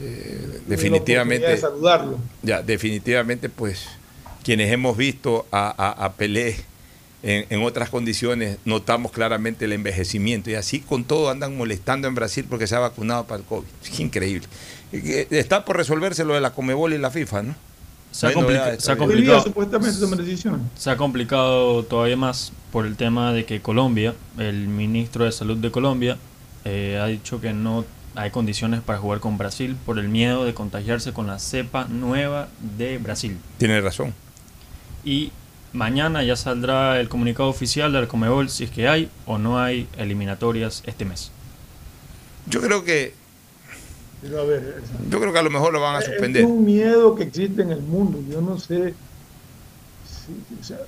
Eh, definitivamente. de saludarlo. Ya, definitivamente, pues, quienes hemos visto a, a- a Pelé en, en otras condiciones, notamos claramente el envejecimiento. Y así con todo andan molestando en Brasil porque se ha vacunado para el COVID. Es increíble. Y que Está por resolverse lo de la Comebol y la FIFA, ¿no? Se ha, No se ha día complicado. supuestamente toma decisión. Se ha complicado todavía más por el tema de que Colombia, el ministro de Salud de Colombia, eh, ha dicho que no hay condiciones para jugar con Brasil por el miedo de contagiarse con la cepa nueva de Brasil. Tiene razón. Y mañana ya saldrá el comunicado oficial de la Comebol si es que hay o no hay eliminatorias este mes. Yo creo que Pero a ver, yo creo que a lo mejor lo van a es suspender. un miedo que existe en el mundo. Yo no sé, si- o sea,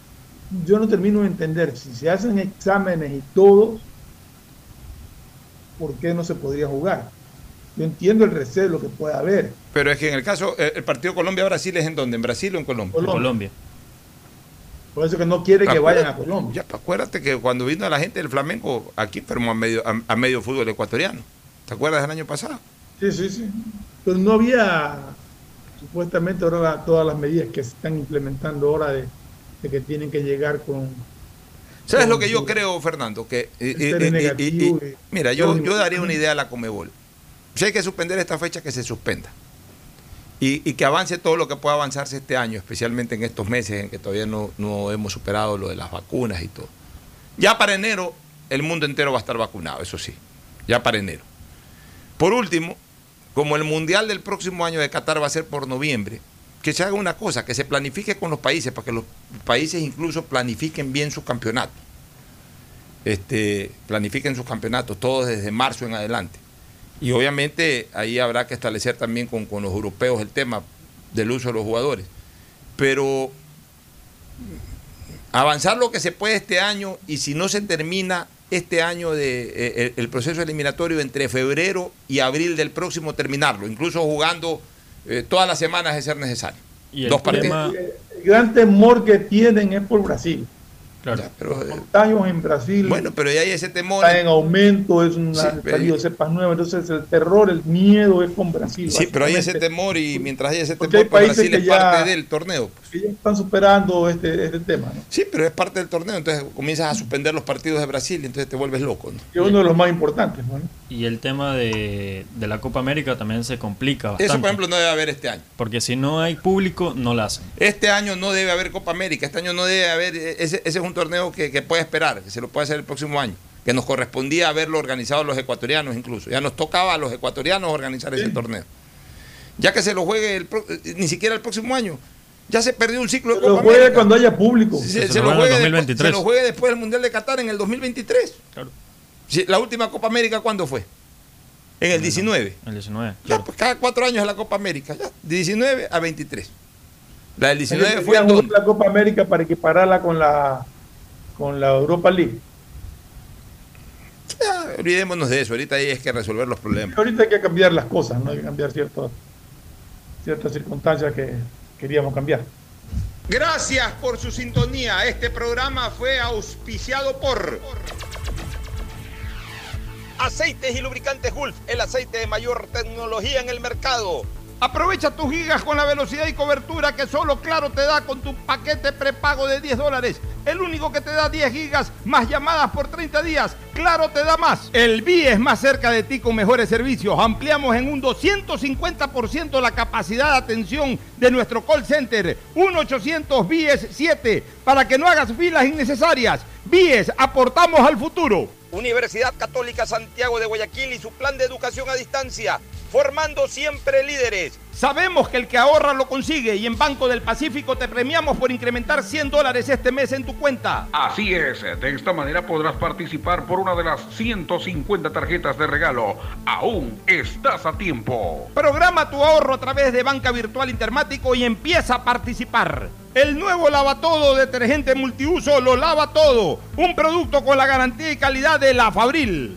yo no termino de entender si se hacen exámenes y todo, ¿por qué no se podría jugar? Yo entiendo el recelo que puede haber. Pero es que en el caso, eh, el partido Colombia-Brasil es en donde, en Brasil o en Colombia. Colombia. Colombia. Por eso que no quiere que vayan a Colombia. Ya, pues, acuérdate que cuando vino la gente del Flamengo, aquí enfermó a medio, a, a medio fútbol ecuatoriano. ¿Te acuerdas del año pasado? Sí, sí, sí. Pero no había, supuestamente ahora todas las medidas que se están implementando ahora de, de que tienen que llegar con... ¿Sabes con lo que yo creo, Fernando? Que, eh, eh, eh, negativo, mira, yo, yo daría una idea a la Comebol. Si hay que suspender esta fecha, que se suspenda. Y, y que avance todo lo que pueda avanzarse este año, especialmente en estos meses en que todavía no, no hemos superado lo de las vacunas y todo. Ya para enero, el mundo entero va a estar vacunado, eso sí. Ya para enero. Por último, como el Mundial del próximo año de Qatar va a ser por noviembre, que se haga una cosa, que se planifique con los países, para que los países incluso planifiquen bien su campeonato. Este, planifiquen sus campeonatos, todos desde marzo en adelante. Y obviamente ahí habrá que establecer también con, con los europeos el tema del uso de los jugadores. Pero avanzar lo que se puede este año y si no se termina este año de, eh, el, el proceso eliminatorio entre febrero y abril del próximo terminarlo, incluso jugando eh, todas las semanas de ser necesario. Y el Dos partidos. tema- El gran temor que tienen es por Brasil. Claro. Pero, eh, Contagios en Brasil bueno, pero ya hay ese temor. está en aumento, es un Sí, pero- salido cepas nuevas, entonces el terror, el miedo es con Brasil. Sí, pero hay ese temor y mientras hay ese temor, hay pues Brasil que es ya- parte del torneo. pues. Que ya están superando este, este tema. ¿no? Sí, pero es parte del torneo, entonces comienzas a suspender los partidos de Brasil y entonces te vuelves loco. ¿no? Que es uno de los más importantes. ¿no? Y el tema de, de la Copa América también se complica bastante. Eso, por ejemplo, no debe haber este año. Porque si no hay público, no la hacen. Este año no debe haber Copa América, este año no debe haber, ese, ese es un torneo que, que puede esperar, que se lo puede hacer el próximo año, que nos correspondía haberlo organizado los ecuatorianos incluso, ya nos tocaba a los ecuatorianos organizar ese torneo. Ya que se lo juegue el pro- eh, ni siquiera el próximo año, ya se perdió un ciclo de Lo juegue América. cuando haya público. Se, Se se lo juegue después, 2023. se lo juegue después del Mundial de Qatar en el 2023. Claro. La última Copa América, ¿cuándo fue? En el 19. El 19. Ya, pues cada cuatro años es la Copa América, ya, de 19 a 23. La del 19 Ellos fue en la Copa América para equipararla con la con la Europa League. Ya, olvidémonos de eso, ahorita hay es que resolver los problemas. Ahorita hay que cambiar las cosas, ¿no? Hay que cambiar ciertas, ciertas circunstancias que queríamos cambiar. Gracias por su sintonía. Este programa fue auspiciado por Aceites y Lubricantes Gulf, el aceite de mayor tecnología en el mercado. Aprovecha tus gigas con la velocidad y cobertura que solo Claro te da con tu paquete prepago de 10 dólares. El único que te da 10 gigas más llamadas por 30 días. Claro te da más. El BIE es más cerca de ti con mejores servicios. Ampliamos en un 250% la capacidad de atención de nuestro call center. 1-800 BIES 7 para que no hagas filas innecesarias. BIES, aportamos al futuro. Universidad Católica Santiago de Guayaquil y su plan de educación a distancia, formando siempre líderes. Sabemos que el que ahorra lo consigue y en Banco del Pacífico te premiamos por incrementar 100 dólares este mes en tu cuenta. Así es, de esta manera podrás participar por una de las 150 tarjetas de regalo. Aún estás a tiempo. Programa tu ahorro a través de Banca Virtual Intermático y empieza a participar. El nuevo lava todo detergente multiuso lo lava todo. Un producto con la garantía y calidad de la Fabril.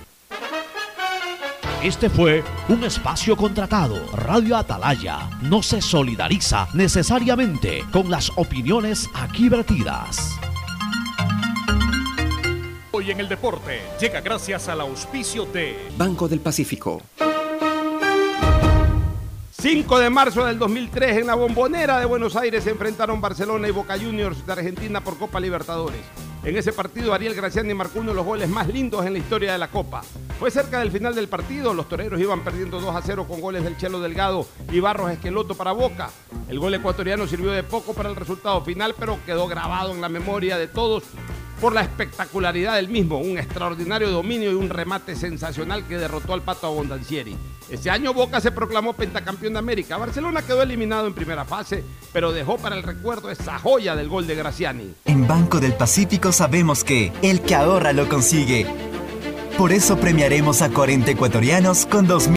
Este fue un espacio contratado. Radio Atalaya no se solidariza necesariamente con las opiniones aquí vertidas. Hoy en el deporte llega gracias al auspicio de Banco del Pacífico. 5 de marzo del 2003 en la bombonera de Buenos Aires se enfrentaron Barcelona y Boca Juniors de Argentina por Copa Libertadores. En ese partido Ariel Graciani marcó uno de los goles más lindos en la historia de la Copa. Fue cerca del final del partido, los toreros iban perdiendo 2 a 0 con goles del Chelo Delgado y Barros Esqueloto para Boca. El gol ecuatoriano sirvió de poco para el resultado final, pero quedó grabado en la memoria de todos por la espectacularidad del mismo, un extraordinario dominio y un remate sensacional que derrotó al Pato Abondancieri. Ese año Boca se proclamó pentacampeón de América. Barcelona quedó eliminado en primera fase, pero dejó para el recuerdo esa joya del gol de Graciani. En Banco del Pacífico sabemos que el que ahorra lo consigue. Por eso premiaremos a 40 ecuatorianos con 2.000